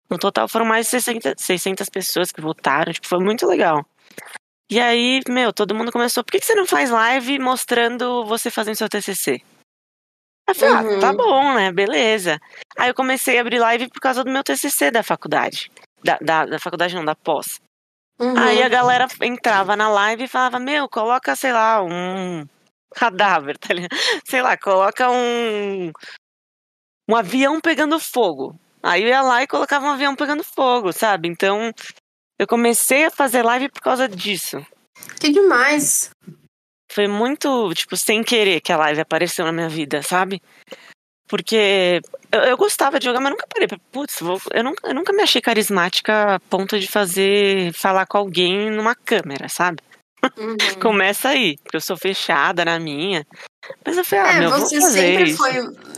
No total foram mais de 60, 600 pessoas que votaram, tipo, foi muito legal. E aí, meu, todo mundo começou, por que, que você não faz live mostrando você fazendo seu TCC? Aí eu falei, ah, Uhum. tá bom, né, beleza. Aí eu comecei a abrir live por causa do meu TCC da faculdade. Da, da, da faculdade não, da pós. Uhum. Aí a galera entrava na live e falava, meu, coloca, sei lá, um cadáver, tá ligado? Sei lá, coloca um. Um avião pegando fogo. Aí eu ia lá e colocava um avião pegando fogo, sabe? Então eu comecei a fazer live por causa disso. Que demais. Foi muito, tipo, sem querer que a live apareceu na minha vida, sabe? Porque eu, eu gostava de jogar, mas nunca parei. Putz, vou- eu, nunca, eu nunca me achei carismática a ponto de fazer. falar com alguém numa câmera, sabe? Uhum. Começa aí, porque eu sou fechada na minha. Mas eu falei, ah, É, meu, você sempre isso. foi,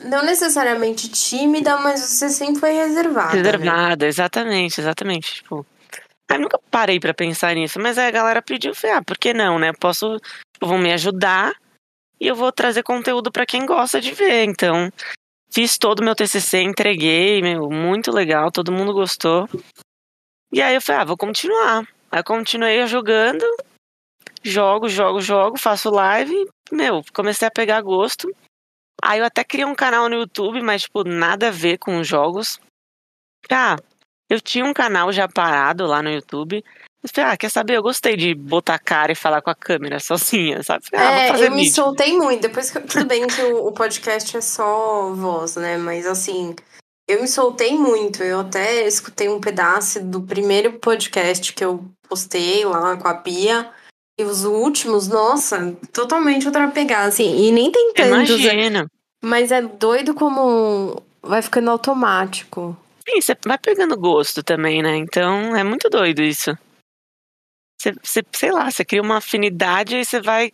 não necessariamente tímida, mas você sempre foi reservada. né? Reservada, exatamente, exatamente. Tipo, aí nunca parei pra pensar nisso, mas a galera pediu, eu falei, ah, por que não, né? Posso, tipo, vão me ajudar e eu vou trazer conteúdo pra quem gosta de ver. Então, fiz todo o meu TCC, entreguei, meu, muito legal, todo mundo gostou. E aí eu falei, ah, vou continuar. Aí eu continuei jogando, jogo, jogo, jogo, faço live, meu, comecei a pegar gosto. Aí eu até criei um canal no YouTube, mas, tipo, nada a ver com os jogos. Ah, eu tinha um canal já parado lá no YouTube. Eu falei, ah, quer saber? Eu gostei de botar a cara e falar com a câmera sozinha, sabe? Ah, É, fazer eu me vídeo. soltei muito. Depois que eu- tudo bem que o, o podcast é só voz, né? Mas assim, eu me soltei muito. Eu até escutei um pedaço do primeiro podcast que eu postei lá com a Pia. E os últimos, nossa, totalmente outra pegada, assim. E nem tem tantos, né? Imagina. mas é doido como vai ficando automático. Sim, você vai pegando gosto também, né? Então é muito doido isso. Você, você, sei lá, você cria uma afinidade e você vai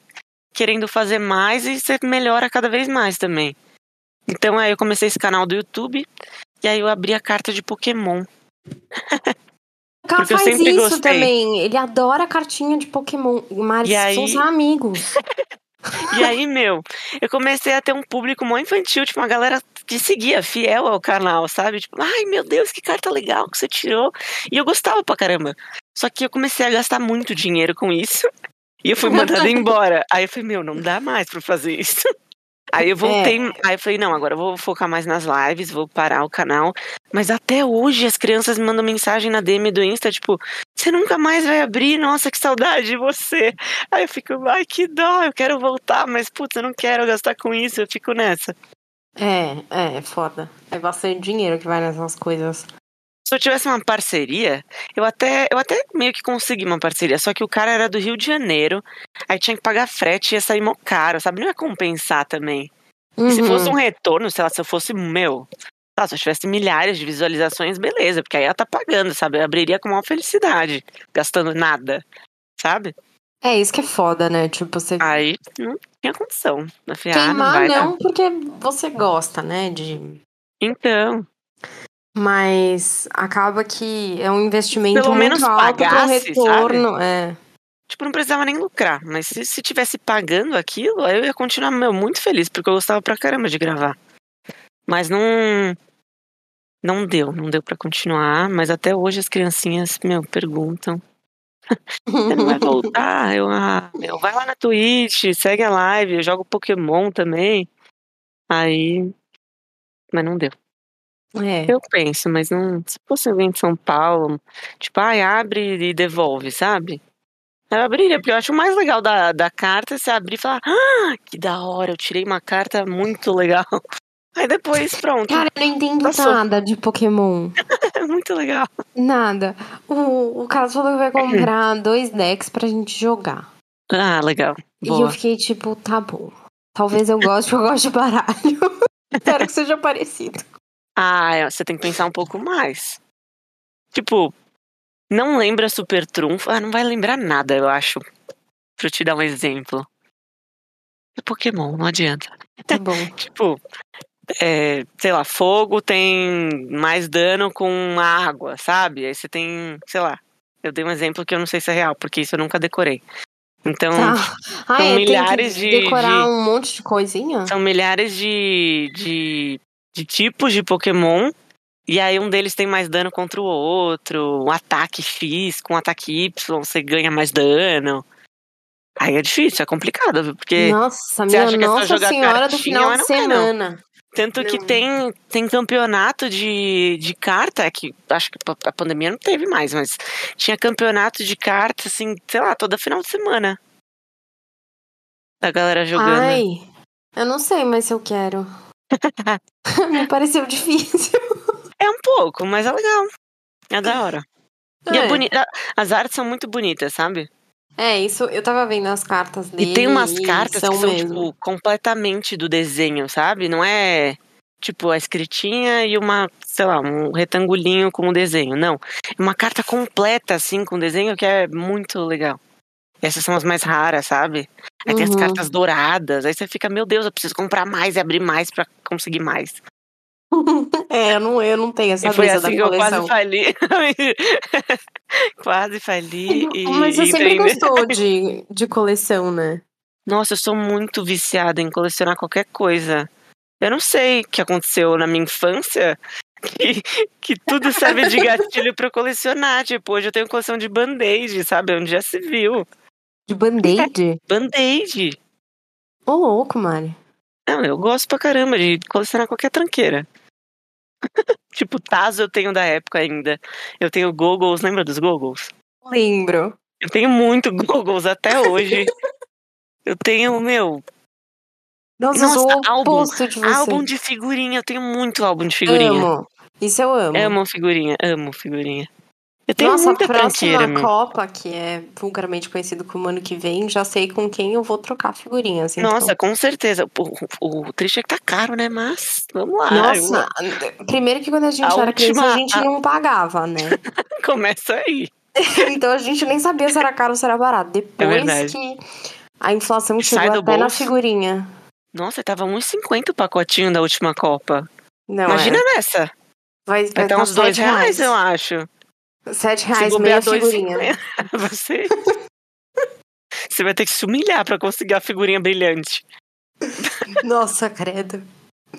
querendo fazer mais e você melhora cada vez mais também. Então aí eu comecei esse canal do YouTube e aí eu abri a carta de Pokémon. O cara faz isso gostei. também. Ele adora cartinha de Pokémon. Mas E aí- são os amigos. E aí, meu, eu comecei a ter um público mó infantil, tipo, uma galera que seguia, fiel ao canal, sabe? Tipo, ai meu Deus, que carta legal que você tirou. E eu gostava pra caramba. Só que eu comecei a gastar muito dinheiro com isso. E eu fui mandada embora. Aí eu falei, meu, não dá mais pra fazer isso. Aí eu voltei, aí eu falei, não, agora eu vou focar mais nas lives, vou parar o canal. Mas até hoje as crianças me mandam mensagem na DM do Insta, tipo, você nunca mais vai abrir, nossa, que saudade de você. Aí eu fico, ai, que dó, eu quero voltar, mas putz, eu não quero gastar com isso, eu fico nessa. É, é, é foda. É bastante dinheiro que vai nessas coisas. Se eu tivesse uma parceria, eu até, eu até meio que consegui uma parceria, só que o cara era do Rio de Janeiro, aí tinha que pagar frete e ia sair mó caro, sabe? Não ia compensar também. E se Uhum. fosse um retorno, sei lá, se eu fosse meu, tá, se eu tivesse milhares de visualizações, beleza, porque aí ela tá pagando, sabe? Eu abriria com maior felicidade, gastando nada, sabe? É isso que é foda, né? Tipo, você Aí não tinha condição. Eu falei, ah, não queimar vai não, dar. porque você gosta, né? De... Então, Mas acaba que é um investimento Pelo muito menos alto pro pagasse, retorno. É. tipo, não precisava nem lucrar, mas se, se tivesse pagando aquilo, aí eu ia continuar, meu, muito feliz, porque eu gostava pra caramba de gravar. Mas não. Não deu, não deu pra continuar, mas até hoje as criancinhas, meu, perguntam. Você não vai voltar? Eu, ah, meu, vai lá na Twitch, segue a live, eu jogo Pokémon também. Aí. Mas não deu. É. Eu penso, mas não. Se fosse alguém de São Paulo, tipo, ai, abre e devolve, sabe? Eu abriria, porque eu acho o mais legal da, da carta é você abrir e falar, ah, que da hora, eu tirei uma carta muito legal. Aí depois, pronto, Cara, eu não entendo Passou. nada de Pokémon. é muito legal. Nada. O, o Carlos falou que vai comprar dois decks pra gente jogar. Ah, legal. E eu Boa. fiquei tipo, tá bom. Talvez eu goste, eu gosto de baralho. Espero que seja parecido. Ah, é, você tem que pensar um pouco mais. Tipo, não lembra Super Trunfo? Ah, não vai lembrar nada, eu acho. Pra eu te dar um exemplo. É Pokémon, não adianta. Tá bom. Tipo, é, sei lá, fogo tem mais dano com água, sabe? Aí você tem, sei lá. Eu dei um exemplo que eu não sei se é real, porque isso eu nunca decorei. Então, Tá. Ah, são é, milhares de- decorar de- um monte de coisinha? são milhares de, de, de tipos de Pokémon. E aí um deles tem mais dano contra o outro. Um ataque X com um ataque Y, você ganha mais dano. Aí é difícil, é complicado, viu? Porque Nossa, minha acha que é Nossa Senhora do final mas de é, não. semana. Tanto que Não. tem, tem campeonato de, de carta, que acho que a pandemia não teve mais, mas tinha campeonato de carta, assim, sei lá, toda final de semana. Da galera jogando. Ai, eu não sei mais se eu quero. Me pareceu difícil. É um pouco, mas é legal. É da hora. E é É. bonita. As artes são muito bonitas, sabe? É, isso, eu tava vendo as cartas dele. E tem umas cartas são que são, mesmo. tipo, completamente do desenho, sabe? Não é, tipo, a escritinha e uma, sei lá, um retangulinho com o desenho. Não. É uma carta completa, assim, com desenho que é muito legal. Essas são as mais raras, sabe? Aí tem as Uhum. cartas douradas. Aí você fica, meu Deus, eu preciso comprar mais e abrir mais pra conseguir mais. É, eu não, eu não tenho essa E foi assim que da eu coleção. quase fali. quase fali. E, Mas você e sempre entrei- gostou de, de coleção, né? Nossa, eu sou muito viciada em colecionar qualquer coisa. Eu não sei o que aconteceu na minha infância. Que, que tudo serve de gatilho pra eu colecionar. Tipo, hoje eu tenho coleção de band-aid, sabe? Onde já se viu. De band-aid? Band-aid. Ô, louco, Mari. Não, eu gosto pra caramba de colecionar qualquer tranqueira. tipo, Tazo eu tenho da época ainda. Eu tenho goggles, lembra dos goggles? Lembro. Eu tenho muito goggles até hoje. eu tenho, meu, Nossa, Nossa, o álbum. de você. álbum de figurinha. Eu tenho muito álbum de figurinha. Amo. Isso eu amo. Amo figurinha, amo figurinha. Eu tenho Nossa, muita a próxima tranqueira. Copa, que é vulgarmente conhecido como ano que vem, já sei com quem eu vou trocar figurinhas. Então. Nossa, com certeza. O, o, o triste é que tá caro, né? Mas, vamos lá. Nossa, primeiro que quando a gente A era criança, última- a gente a- não pagava, né? Começa aí. então a gente nem sabia se era caro ou se era barato. Depois É que a inflação chegou até na bolso. figurinha. Nossa, tava 1,50 o pacotinho da última Copa. Não, Imagina é. nessa. Vai, Vai vai estar tá uns dois sete reais, eu acho. Sete Se reais meia figurinha. 2,50. Você... Você vai ter que se humilhar pra conseguir a figurinha brilhante. Nossa, credo.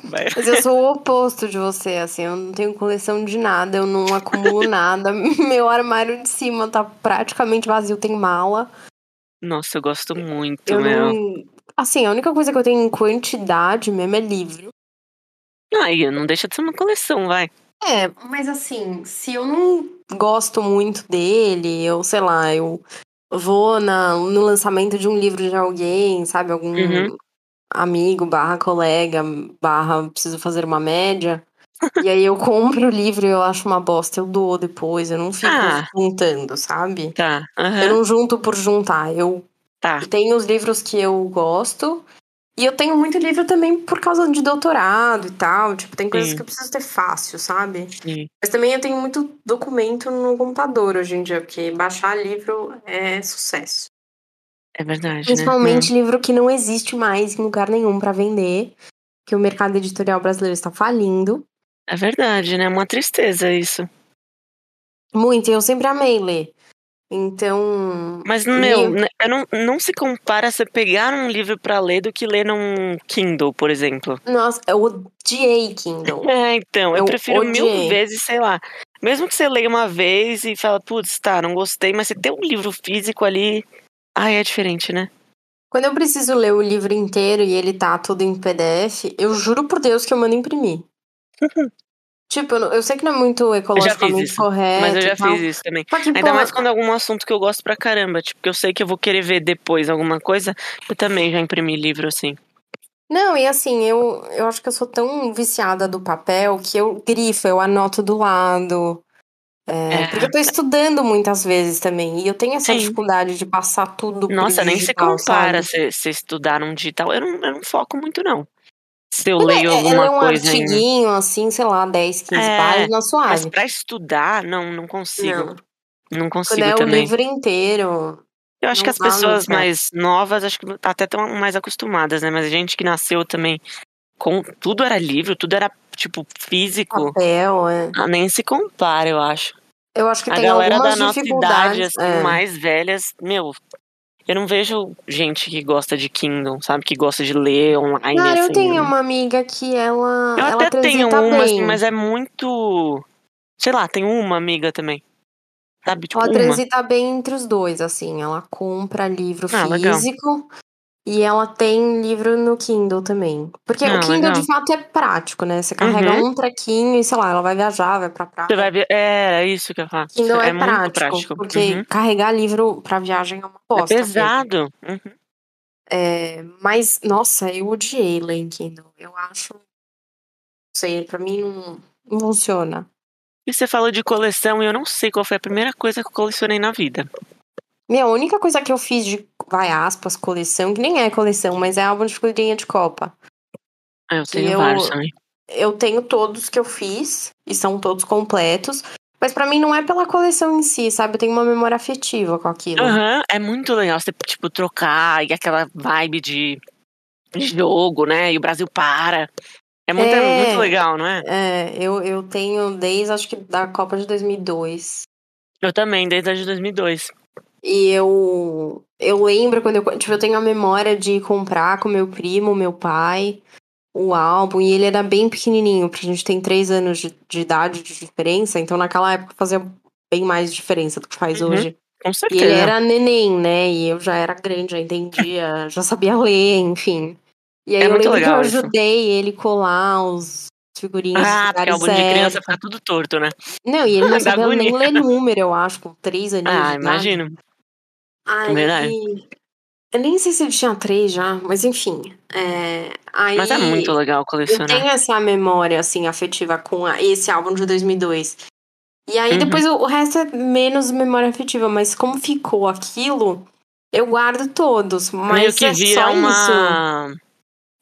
Vai. Mas eu sou o oposto de você, assim, eu não tenho coleção de nada, eu não acumulo nada. Meu armário de cima tá praticamente vazio, tem mala. Nossa, eu gosto muito, Eu meu. não. Assim, a única coisa que eu tenho em quantidade mesmo é livro. Aí, não deixa de ser uma coleção, vai. É, mas assim, se eu não gosto muito dele, eu sei lá, eu vou na, no lançamento de um livro de alguém, sabe? Algum Uhum. amigo, barra colega, barra preciso fazer uma média. e aí eu compro o livro e eu acho uma bosta, eu dou depois, eu não fico Ah. juntando, sabe? Tá. aham, Eu não junto por juntar, eu Tá. tenho os livros que eu gosto. E eu tenho muito livro também por causa de doutorado e tal. Tipo, tem coisas Sim. que eu preciso ter fácil, sabe? Sim. Mas também eu tenho muito documento no computador hoje em dia, porque baixar livro é sucesso. É verdade, Principalmente livro que não existe mais em lugar nenhum pra vender. Que o mercado editorial brasileiro está falindo. né? É verdade, né? É uma tristeza isso. Muito, e eu sempre amei ler. Então. Mas, meu, né, eu não, não se compara você pegar um livro pra ler do que ler num Kindle, por exemplo. Nossa, eu odiei Kindle. É, então, eu, Eu prefiro mil odiei. vezes, sei lá. Mesmo que você leia uma vez e fala, putz, tá, não gostei, mas você tem um livro físico ali. Ai, é diferente, né? Quando eu preciso ler o livro inteiro e ele tá todo em PDF, eu juro por Deus que eu mando imprimir. tipo, eu, sei que não é muito ecologicamente isso, correto. mas eu já fiz isso também. Só que, Ainda mais quando é algum assunto que eu gosto pra caramba. Tipo, que eu sei que eu vou querer ver depois alguma coisa. Eu também já imprimi livro assim. Não, e assim, eu, eu acho que eu sou tão viciada do papel que eu grifo, eu anoto do lado. É, É. Porque eu tô estudando muitas vezes também. E eu tenho essa Sim. dificuldade de passar tudo pro Nossa, nem se digital, compara se, se estudar num digital. Eu não, eu não foco muito, não. Se eu Mas leio é, alguma é um coisa artiguinho, assim, sei lá, 10, 15 É, páginas, Mas suave. pra estudar, não, não consigo. Não. Não, Quando consigo é o também. livro inteiro. Eu acho que as pessoas mais novas, acho que até estão mais acostumadas, né? Mas a gente que nasceu também com. Tudo era livro, tudo era, tipo, físico. Papel, é. Ah, Nem se compara, eu acho. Eu acho que A tem galera algumas da nossa idade, assim, é. mais velhas, meu. Eu não vejo gente que gosta de Kindle, sabe? Que gosta de ler online. Cara, eu assim. tenho uma amiga que ela. Eu ela até tenho uma, bem. assim, mas é muito. Sei lá, tenho uma amiga também. Sabe? Tipo, Ela uma. transita bem entre os dois, assim. Ela compra livro Ah, legal. E ela tem livro no Kindle também. Porque Ah, o Kindle, legal. de fato, é prático, né? Você carrega Uhum. um trequinho e, sei lá, ela vai viajar, vai pra praia. Você vai ver. É, isso que eu falar. Kindle é, muito prático, prático. porque Uhum. carregar livro pra viagem é uma É bosta. mesmo. pesado. Uhum. É, mas, nossa, eu odiei ler em Kindle. Eu acho. Não sei, pra mim não, não funciona. E você falou de coleção e eu não sei qual foi a primeira coisa que eu colecionei na vida. Minha única coisa que eu fiz de, vai aspas, coleção, que nem é coleção, mas é álbum de figurinha de Copa. Ah, eu tenho eu- vários também. Eu tenho todos que eu fiz, e são todos completos. Mas pra mim não é pela coleção em si, sabe? Eu tenho uma memória afetiva com aquilo. Aham, é muito legal você, tipo, trocar e aquela vibe de jogo, né? E o Brasil para. É muito, É. muito legal, não é? É, eu, eu tenho desde acho que da Copa de 2002. Eu também, desde a de 2002. E eu eu lembro quando eu, tipo, eu tenho a memória de comprar com meu primo, meu pai, o álbum, e ele era bem pequenininho, porque a gente tem três anos de, de idade de diferença, então naquela época fazia bem mais diferença do que faz Uhum, hoje. Com E certeza. ele era neném, né? E eu já era grande, já entendia, já sabia ler, enfim. E aí É eu lembro que eu legal isso. ajudei ele colar os figurinhos Ah, porque álbum de criança fica tudo torto, né? Não, e ele não sabia nem ler número, eu acho, com três aninhos Ah, de idade. Aí, Verdade. eu nem sei se ele tinha três já, mas enfim. É, aí Mas é muito legal eu colecionar. tenho essa memória, assim, afetiva com a- esse álbum de 2002. E aí Uhum. depois o, o resto é menos memória afetiva, mas como ficou aquilo, eu guardo todos. Mas Meio que é vira só isso. uma.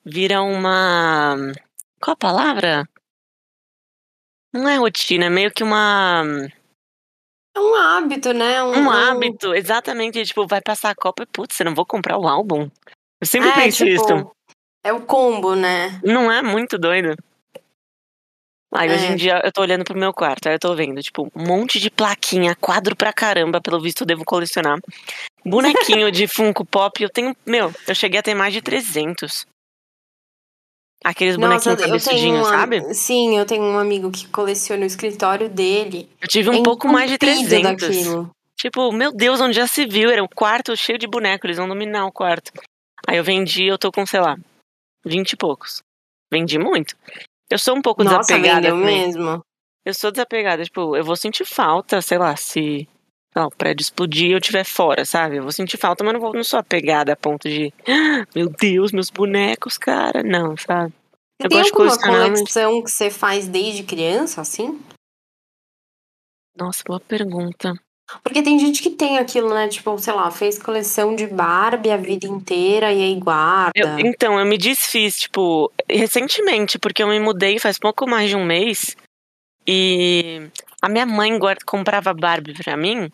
Vira uma. Qual a palavra? Não é rotina, é meio que uma. É um hábito, né? Um hábito, exatamente. Tipo, vai passar a Copa e, putz, eu não vou comprar o álbum. Eu sempre é, penso tipo, isso. É o combo, né? Não é muito doido? Aí hoje É. em dia eu tô olhando pro meu quarto, aí eu tô vendo, tipo, um monte de plaquinha, quadro pra caramba, pelo visto eu devo colecionar. Bonequinho de Funko Pop, eu tenho, meu, eu cheguei a ter mais de 300. Aqueles Nossa, bonequinhos cabeçudinhos, um, sabe? Sim, eu tenho um amigo que coleciona o escritório dele. Eu tive um É pouco mais de entupido 300. daquilo. Tipo, meu Deus, onde já se viu? Era um quarto cheio de boneco, eles vão dominar o quarto. Aí eu vendi, eu tô com, sei lá, 20 e poucos. Vendi muito. Eu sou um pouco Nossa, desapegada também. mesmo. Eu sou desapegada, tipo, eu vou sentir falta, sei lá, se lá, o prédio explodir e eu estiver fora, sabe? Eu vou sentir falta, mas não, vou, não sou apegada a ponto de, "Ah, meu Deus, meus bonecos, cara. Não, sabe? Eu tem gosto alguma mas- coleção que você faz desde criança, assim? Nossa, boa pergunta. Porque tem gente que tem aquilo, né? Tipo, sei lá, fez coleção de Barbie a vida inteira e aí guarda. Eu- então, eu me desfiz, tipo, recentemente, porque eu me mudei faz pouco mais de um mês. E a minha mãe guarda- comprava Barbie pra mim.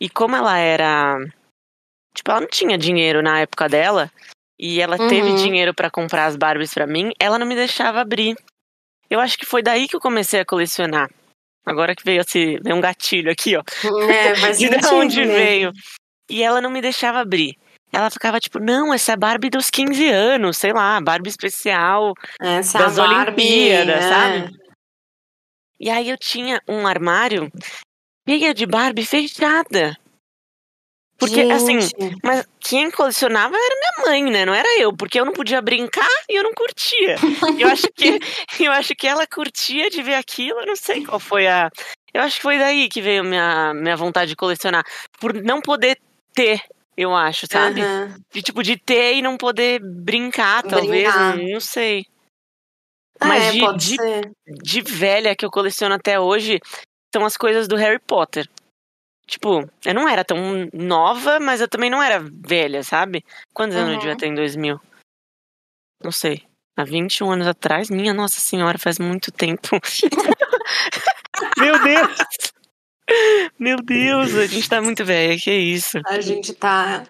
E como ela era. Tipo, ela não tinha dinheiro na época dela. E ela teve Uhum. dinheiro pra comprar as Barbies pra mim, ela não me deixava abrir. Eu acho que foi daí que eu comecei a colecionar. Agora que veio esse. Veio um gatilho aqui, ó. É, faz De sentido, onde né? veio? E ela não me deixava abrir. Ela ficava tipo, não, essa é a Barbie dos 15 anos, sei lá, Barbie especial Essa das a Barbie, Olimpíadas, é. sabe? E aí eu tinha um armário cheia de Barbie fechada. Porque, assim, Gente, mas quem colecionava era minha mãe, né? Não era eu, porque eu não podia brincar e eu não curtia. Eu acho que, eu acho que ela curtia de ver aquilo, eu não sei qual foi a. Eu acho que foi daí que veio minha, minha vontade de colecionar. Por não poder ter, eu acho, sabe? aham. De tipo, de ter e não poder brincar, talvez. Brincar. Não, não sei. Mas é, de- de-. De velha que eu coleciono até hoje são as coisas do Harry Potter. Tipo, eu não era tão nova, mas eu também não era velha, sabe? Quantos anos eu Uhum. devia ter em 2000? Não sei. Há 21 anos atrás? Minha Nossa Senhora, faz muito tempo. Meu Deus! Meu Deus, a gente tá muito velha, que isso. A gente tá.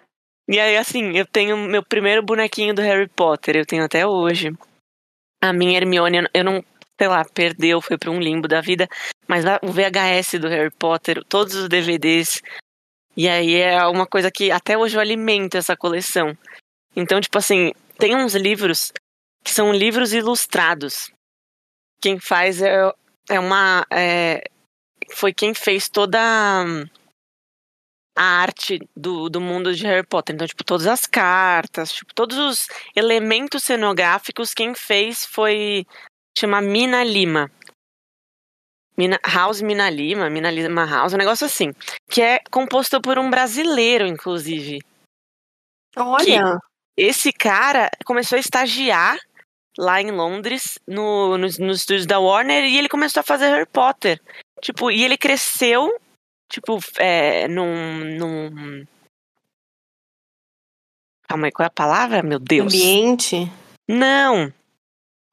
E aí, assim, eu tenho meu primeiro bonequinho do Harry Potter, eu tenho até hoje. A minha Hermione, eu não, sei lá, perdeu, foi pra um limbo da vida. Mas o VHS do Harry Potter, todos os DVDs. E aí é uma coisa que até hoje eu alimento essa coleção. Então, tipo assim, tem uns livros que são livros ilustrados. Quem faz é, é uma. é, foi quem fez toda. a arte do, do mundo de Harry Potter. Então, tipo, todas as cartas, tipo, todos os elementos cenográficos, quem fez foi. chama Mina Lima. Mina, House Mina Lima, Mina Lima House, um negócio assim. Que é composto por um brasileiro, inclusive. Olha! Esse cara começou a estagiar lá em Londres, no, nos, nos estúdios da Warner, e ele começou a fazer Harry Potter. Tipo, e ele cresceu, tipo, é, num, num. Calma aí, qual é a palavra? Meu Deus. Ambiente. Não.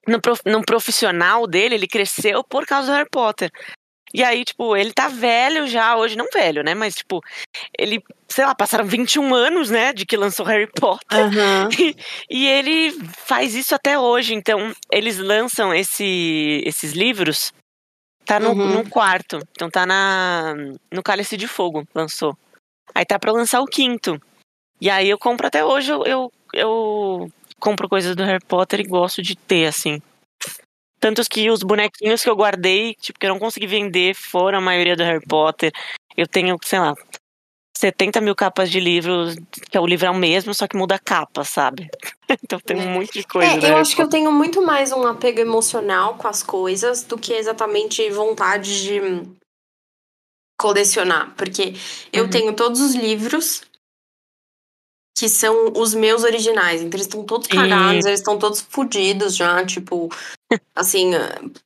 No, prof, no profissional dele, ele cresceu por causa do Harry Potter. E aí, tipo, ele tá velho já, hoje não velho, né? Mas, tipo, ele, sei lá, passaram 21 anos, né, de que lançou Harry Potter. Aham. E, e ele faz isso até hoje. Então, eles lançam esse, esses livros. Tá no, Uhum. no quarto. Então tá na, no Cálice de Fogo, lançou. Aí tá pra lançar o quinto. E aí eu compro até hoje, eu, eu, eu compro coisas do Harry Potter e gosto de ter, assim. Tantos que os bonequinhos que eu guardei, tipo, que eu não consegui vender, foram a maioria do Harry Potter. Eu tenho, sei lá, 70 mil capas de livros, que é o livro é o mesmo, só que muda a capa, sabe? então tem um É. monte de coisa. É, eu acho que eu tenho muito mais um apego emocional com as coisas do que exatamente vontade de colecionar. Porque eu Uhum. tenho todos os livros que são os meus originais. Então eles estão todos cagados, eles estão todos fodidos já, tipo, assim,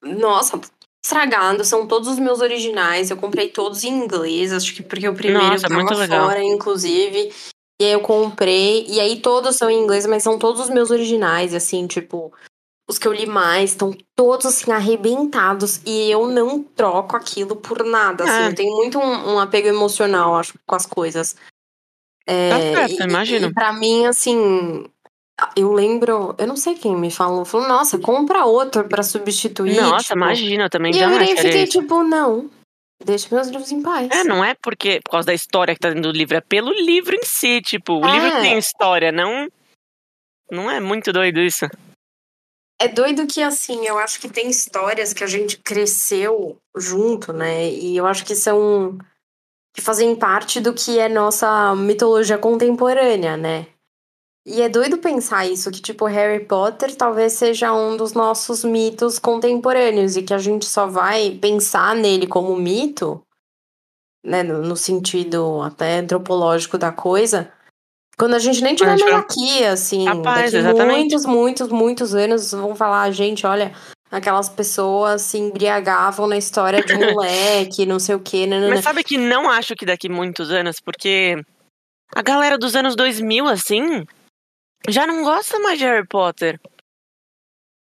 nossa, estragados, são todos os meus originais. Eu comprei todos em inglês, acho que porque o primeiro Nossa, tava muito legal. fora, inclusive. E aí eu comprei, e aí todos são em inglês, mas são todos os meus originais, assim, tipo, os que eu li mais, estão todos assim, arrebentados. E eu não troco aquilo por nada. Assim, Ah. eu tenho muito um, um apego emocional, acho, com as coisas. É, Tá certo, e- imagino. E, pra mim, assim, eu lembro, eu não sei quem me falou, falou, nossa, compra outro pra substituir. Nossa, tipo. imagina, eu também E eu jamais virei e faria fiquei isso. tipo, não, deixa meus livros em paz. É, não é porque por causa da história que tá dentro do livro, é pelo livro em si, tipo, o É. livro tem história, não não é muito doido isso. É doido que, assim, eu acho que tem histórias que a gente cresceu junto, né? E eu acho que são. Que fazem parte do que é nossa mitologia contemporânea, né? E é doido pensar isso, que, tipo, Harry Potter talvez seja um dos nossos mitos contemporâneos e que a gente só vai pensar nele como mito, né? No, no sentido até antropológico da coisa. Quando a gente nem tiver mais aqui, assim, Rapaz, daqui exatamente. muitos, muitos, muitos anos vão falar, gente, olha, aquelas pessoas se embriagavam na história de um moleque, não sei o quê, nanana. Mas sabe que não acho que daqui muitos anos, porque a galera dos anos 2000 assim, já não gosta mais de Harry Potter.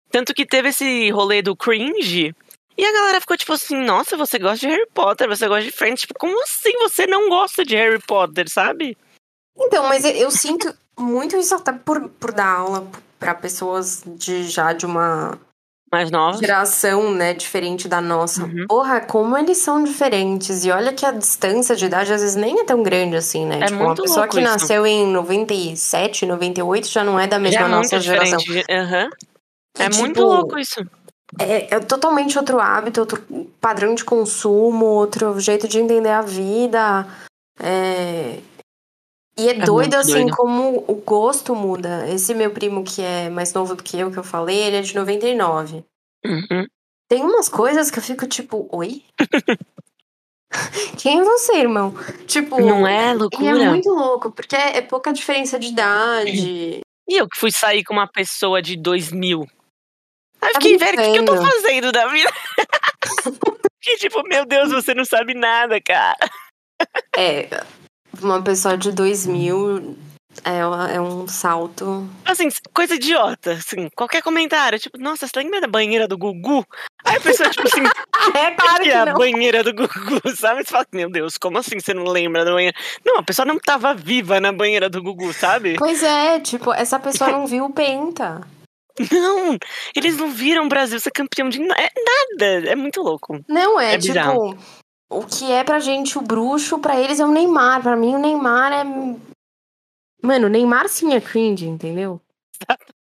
Tanto que teve esse rolê do cringe. E a galera ficou tipo assim, nossa, você gosta de Harry Potter, você gosta de Friends. Tipo, como assim você não gosta de Harry Potter, sabe? Então, mas eu, eu sinto muito isso até por, por dar aula para pessoas de já de uma Mais novos. geração, né, diferente da nossa. Uhum. Porra, como eles são diferentes. E olha que a distância de idade às vezes nem é tão grande assim, né? É tipo, uma muito pessoa louco que isso. nasceu em 97, 98 já não é da Já mesma é muito nossa geração. Aham. E, É muito tipo, louco isso. É, é totalmente outro hábito, outro padrão de consumo, outro jeito de entender a vida. É... E é, doido, muito assim, doido. como o gosto muda. Esse meu primo, que é mais novo do que eu, que eu falei, ele é de 99. Uhum. Tem umas coisas que eu fico tipo, oi? Quem é você, irmão? Tipo, Não é e é loucura? muito louco, porque é, é pouca diferença de idade. E eu que fui sair com uma pessoa de 2000. Aí eu Tá fiquei, velho, o que, que eu tô fazendo da vida? que tipo, meu Deus, você não sabe nada, cara. É, uma pessoa de 2000 é, é um salto. Assim, coisa idiota, assim, qualquer comentário, tipo, nossa, você lembra da banheira do Gugu? Aí a pessoa, tipo assim, É que é a banheira do Gugu, sabe? Você fala, meu Deus, como assim você não lembra da banheira? Não, a pessoa não tava viva na banheira do Gugu, sabe? Pois é, tipo, essa pessoa não viu o Penta. Não, eles não viram o Brasil ser campeão de na- é nada. É muito louco. Não, é, É tipo, bizarro. O que é pra gente o bruxo, pra eles é o Neymar. Pra mim, o Neymar é. Mano, o Neymar sim é cringe, entendeu?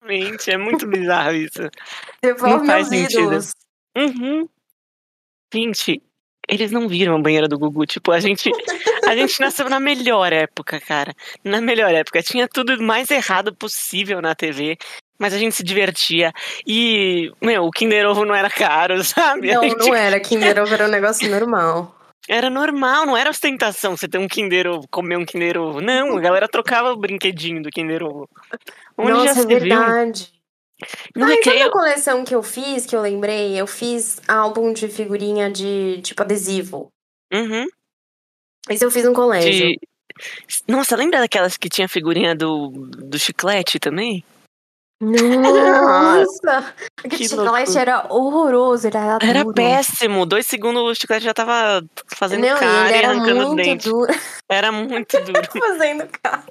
Realmente, é muito bizarro isso. Devolve Não faz meus sentido. ídolos. Uhum. Gente, eles não viram a banheira do Gugu. Tipo, a gente, A gente nasceu na melhor época, cara. Na melhor época. Tinha tudo mais errado possível na TV. Mas a gente se divertia. E, meu, o Kinder Ovo não era caro, sabe? Não, gente... não era. Kinder Ovo era um negócio normal. Era normal, não era ostentação você ter um Kinder Ovo, comer um Kinder Ovo. Não, a galera trocava o brinquedinho do Kinder Ovo. Onde Nossa, já é verdade. Viu? No ah, recreio... sabe a coleção que eu fiz, que eu lembrei? Eu fiz álbum de figurinha de, tipo, adesivo. Uhum. Esse eu fiz no colégio. De... Nossa, lembra daquelas que tinha figurinha do, do chiclete também? Nossa! Aquele chiclete era horroroso, era Era duro. péssimo. Dois segundos o chiclete já tava fazendo Não, cara e, arrancando o dente. Duro. Era muito duro. fazendo cara.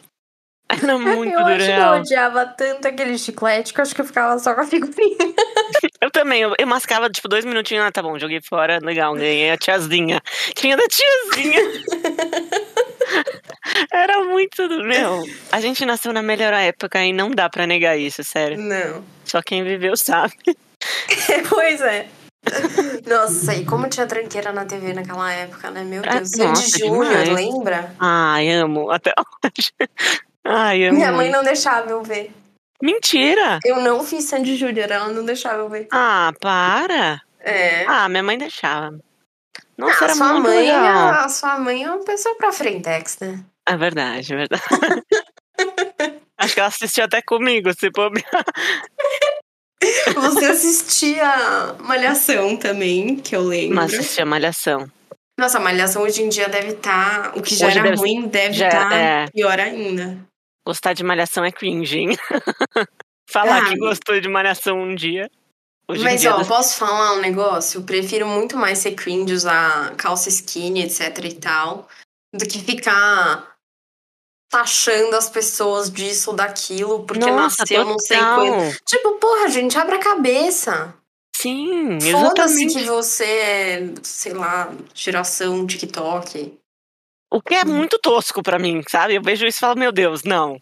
Era muito eu duro. Eu acho que eu odiava tanto aquele chiclete que eu acho que eu ficava só com a figurinha. eu também, eu, eu mascava tipo dois minutinhos, ah, tá bom, joguei fora, legal, ganhei a tiazinha. Tinha da tiazinha. Era muito do meu. A gente nasceu na melhor época e não dá para negar isso, sério. Não. Só quem viveu sabe. pois é. Nossa, e como tinha tranqueira na TV naquela época, né? Meu Deus. Ah, Sandy Júnior, lembra? Ai, amo. Até hoje. Ai. Minha mãe não deixava eu ver. Mentira! Eu não fiz Sandy Júnior, ela não deixava eu ver. Ah, para! É. Ah, minha mãe deixava. Nossa, ah, era sua muito mãe, legal. A sua mãe é uma pessoa pra frentex, né? É verdade, é verdade. Acho que ela assistiu até comigo, se bobear. Você assistia Malhação também, que eu lembro. Mas assistia Malhação. Nossa, Malhação hoje em dia deve estar. Tá, o que já hoje era deve, ruim deve estar tá é... pior ainda. Gostar de Malhação é cringe, hein? Falar ah, que gostou de Malhação um dia. Mas, ó, das... posso falar um negócio? Eu prefiro muito mais ser cringe, usar calça skinny, etc e tal, do que ficar taxando as pessoas disso ou daquilo, porque Nossa, nasceu total. não sei quando. Tipo, porra, gente, abre a cabeça. Sim. Foda-se que você é, sei lá, geração TikTok. O que é muito tosco para mim, sabe? Eu vejo isso e falo, meu Deus, não.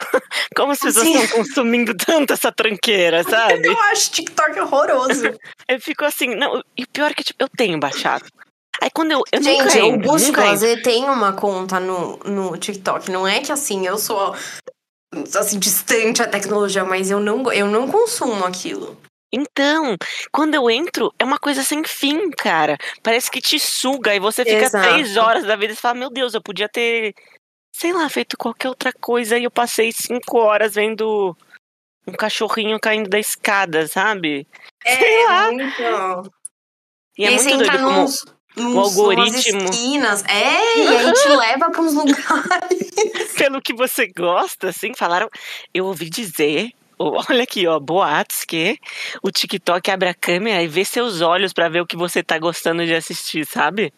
Como as pessoas estão consumindo tanto essa tranqueira, sabe? Eu acho TikTok horroroso. eu fico assim, não, e o pior é que tipo, eu tenho baixado. Aí quando eu. eu Gente, nunca o Bush Blazer tem uma conta no, no TikTok. Não é que assim, eu sou assim, distante a tecnologia, mas eu não, eu não consumo aquilo. Então, quando eu entro, é uma coisa sem fim, cara. Parece que te suga e você fica Exato. três horas da vida e fala: Meu Deus, eu podia ter sei lá, feito qualquer outra coisa e eu passei cinco horas vendo um cachorrinho caindo da escada, sabe? É, sei lá. Muito. E, e é muito doido como nos, o algoritmo. Esquinas. É, e aí te leva para uns lugares. Pelo que você gosta, assim, falaram. Eu ouvi dizer Olha aqui, ó, boatos que o TikTok abre a câmera e vê seus olhos para ver o que você tá gostando de assistir, sabe?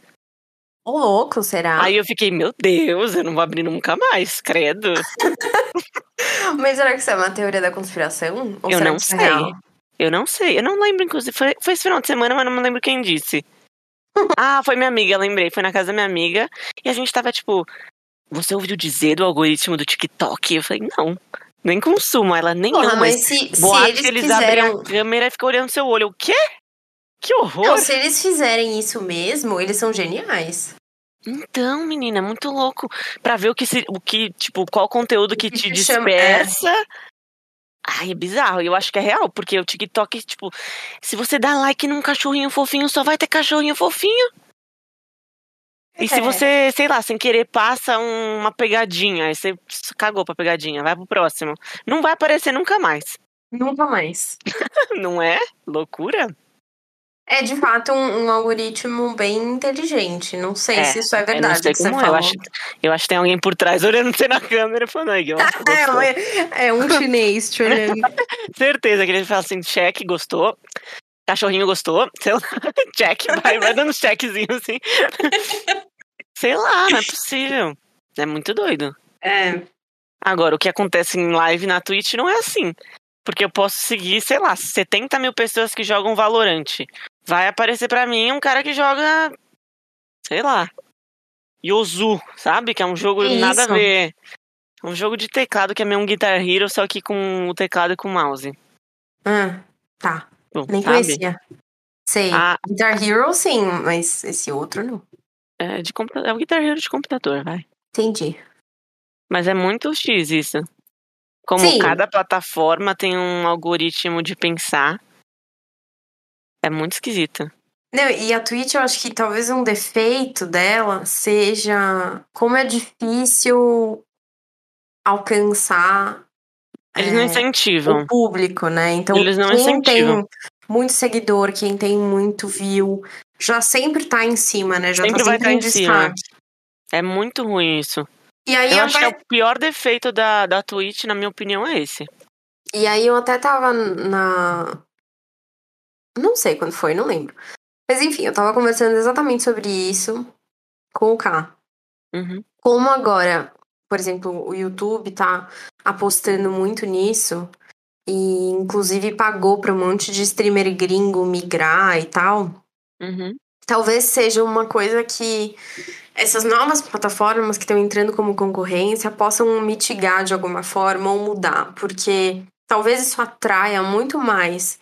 Ô, louco, será? Aí eu fiquei, meu Deus, eu não vou abrir nunca mais, credo. Mas será que isso é uma teoria da conspiração? Ou eu não é sei. É eu não sei. Eu não lembro, inclusive. Foi, foi esse final de semana, mas não lembro quem disse. ah, foi minha amiga, lembrei. Foi na casa da minha amiga. E a gente tava tipo. Você ouviu dizer do algoritmo do TikTok? Eu falei, não. Nem consumo. Ela nem Porra, ama. Mas se, se eles, eles fizeram... abrem a câmera e ficam olhando seu olho. O quê? Que horror! Não, se eles fizerem isso mesmo, eles são geniais. Então, menina, é muito louco. Pra ver o que, se, o que tipo, qual conteúdo que te dispersa. Ai, é bizarro. Eu acho que é real, porque o TikTok, tipo, se você dá like num cachorrinho fofinho, só vai ter cachorrinho fofinho. E é. se você, sei lá, sem querer passa uma pegadinha, aí você cagou pra pegadinha, vai pro próximo. Não vai aparecer nunca mais. Nunca mais. Não é? Loucura? É de fato um, um, algoritmo bem inteligente. Não sei é, se isso é verdade. Eu não sei como é. Eu acho, eu acho que tem alguém por trás olhando você na câmera e falando, aí, é, é um chinês te olhando. Certeza que ele fala assim: cheque, gostou. Cachorrinho gostou. Sei lá, check, vai, vai dando checkzinho assim. Sei lá, não é possível. É muito doido. É. Agora, o que acontece em live na Twitch não é assim. Porque eu posso seguir, sei lá, 70 mil pessoas que jogam Valorante. Vai aparecer para mim um cara que joga. Sei lá. Yozu, sabe? Que é um jogo que nada isso? a ver. Um jogo de teclado que é meio um Guitar Hero, só que com o teclado e com o mouse. Ah, tá. Bom, Nem sabe? conhecia. Sei. Ah, Guitar Hero, sim, mas esse outro não. É, de computa- é o Guitar Hero de computador, vai. Entendi. Mas é muito X isso. Como Sim. cada plataforma tem um algoritmo de pensar. É muito esquisito. Não, e a Twitch, eu acho que talvez um defeito dela seja como é difícil alcançar Eles é, não incentivam. o público, né? Então, Eles não quem incentivam. tem muito seguidor, quem tem muito view, já sempre tá em cima, né? Já Sempre tá vai sempre tá em cima. É muito ruim isso. E aí, Eu acho que até- é o pior defeito da, da Twitch, na minha opinião, é esse. e aí eu até tava na. Não sei quando foi, não lembro. Mas enfim, eu tava conversando exatamente sobre isso com o K. Uhum. Como agora, por exemplo, o YouTube tá apostando muito nisso e inclusive pagou para um monte de streamer gringo migrar e tal, Uhum. talvez seja uma coisa que essas novas plataformas que estão entrando como concorrência possam mitigar de alguma forma ou mudar, porque talvez isso atraia muito mais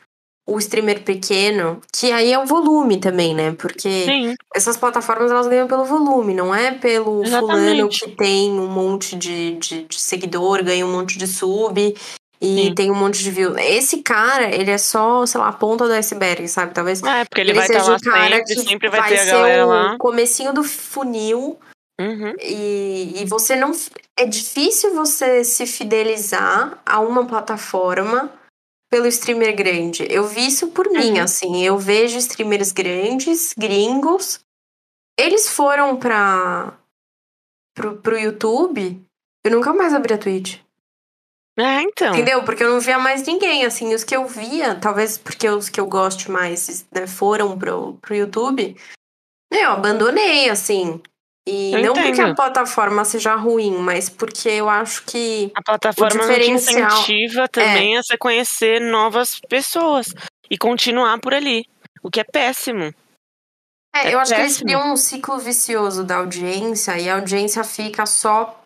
o streamer pequeno, que aí é o volume também, né? Porque Sim, essas plataformas elas ganham pelo volume, não é pelo fulano Exatamente. que tem um monte de, de, de seguidor, ganha um monte de sub e Sim. tem um monte de view. Esse cara, ele é só, sei lá, a ponta do iceberg, sabe? Talvez é, porque ele, ele, vai estar seja o cara sempre, que sempre vai, ter a ser o lá. comecinho do funil Uhum. e, e você não. É difícil você se fidelizar a uma plataforma pelo streamer grande. Eu vi isso por mim, Uhum. assim. Eu vejo streamers grandes, gringos. Eles foram pra. Pro, pro YouTube. Eu nunca mais abri a Twitch. É, então. Entendeu? Porque eu não via mais ninguém, assim. Os que eu via, talvez porque os que eu gosto mais né, foram pro, pro YouTube. Eu abandonei, assim. E Eu não porque entendo. a plataforma seja ruim, mas porque eu acho que. A plataforma te diferencial- é. incentiva também a você conhecer novas pessoas e continuar por ali. O que é péssimo. É, É eu acho que eles péssimo. criam um ciclo vicioso da audiência e a audiência fica só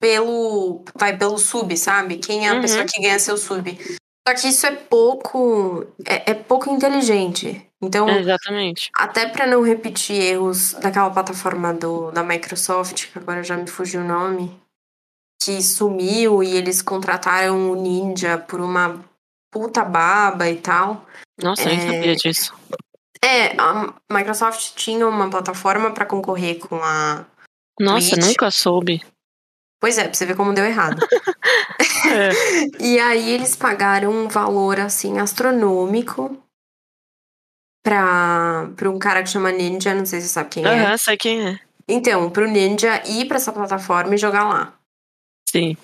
pelo. Vai pelo sub, sabe? Quem é a Uhum. pessoa que ganha seu sub. Só que isso é pouco. É, é pouco inteligente. Então, Exatamente. até pra não repetir erros daquela plataforma do, da Microsoft, que agora já me fugiu o nome, que sumiu e eles contrataram o Ninja por uma puta baba e tal. Nossa, eu nem É. sabia disso. É, a Microsoft tinha uma plataforma pra concorrer com a. Nossa, Twitch. nunca soube. Pois é, pra você ver como deu errado. É. E aí eles pagaram um valor assim astronômico pra, pra um cara que chama Ninja, não sei se você sabe quem é. Aham, sei quem é. Então, pro Ninja ir pra essa plataforma e jogar lá. Sim.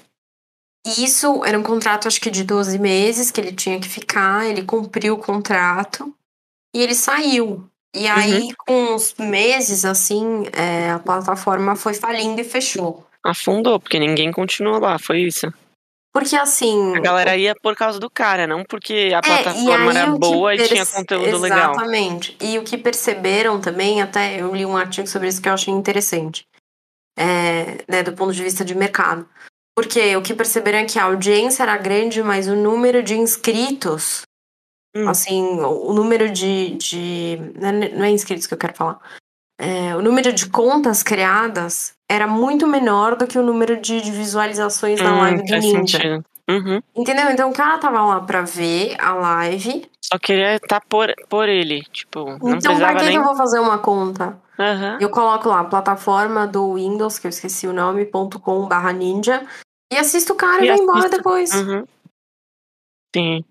Isso era um contrato, acho que de 12 meses, que ele tinha que ficar. Ele cumpriu o contrato e ele saiu. E aí, com uns meses, assim, é, a plataforma foi falindo e fechou. Afundou, porque ninguém continuou lá, foi isso. Porque, assim. A galera ia por causa do cara, não porque a É, plataforma era boa e tinha perce- conteúdo legal. Exatamente. E o que perceberam também, até eu li um artigo sobre isso que eu achei interessante, é, né, do ponto de vista de mercado. Porque o que perceberam é que a audiência era grande, mas o número de inscritos, Hum. assim, o número de. de não é- não é inscritos que eu quero falar. É, o número de contas criadas era muito menor do que o número de, de visualizações Hum, live do faz Ninja. sentido. Uhum. Entendeu? Então o cara tava lá pra ver a live. Só queria estar por, por ele. Tipo, não então, pra que, nem. que eu vou fazer uma conta? Aham. Eu coloco lá, plataforma do Windows, que eu esqueci o nome, .com barra ninja, e assisto o cara e, E vou embora depois. Uhum. Sim.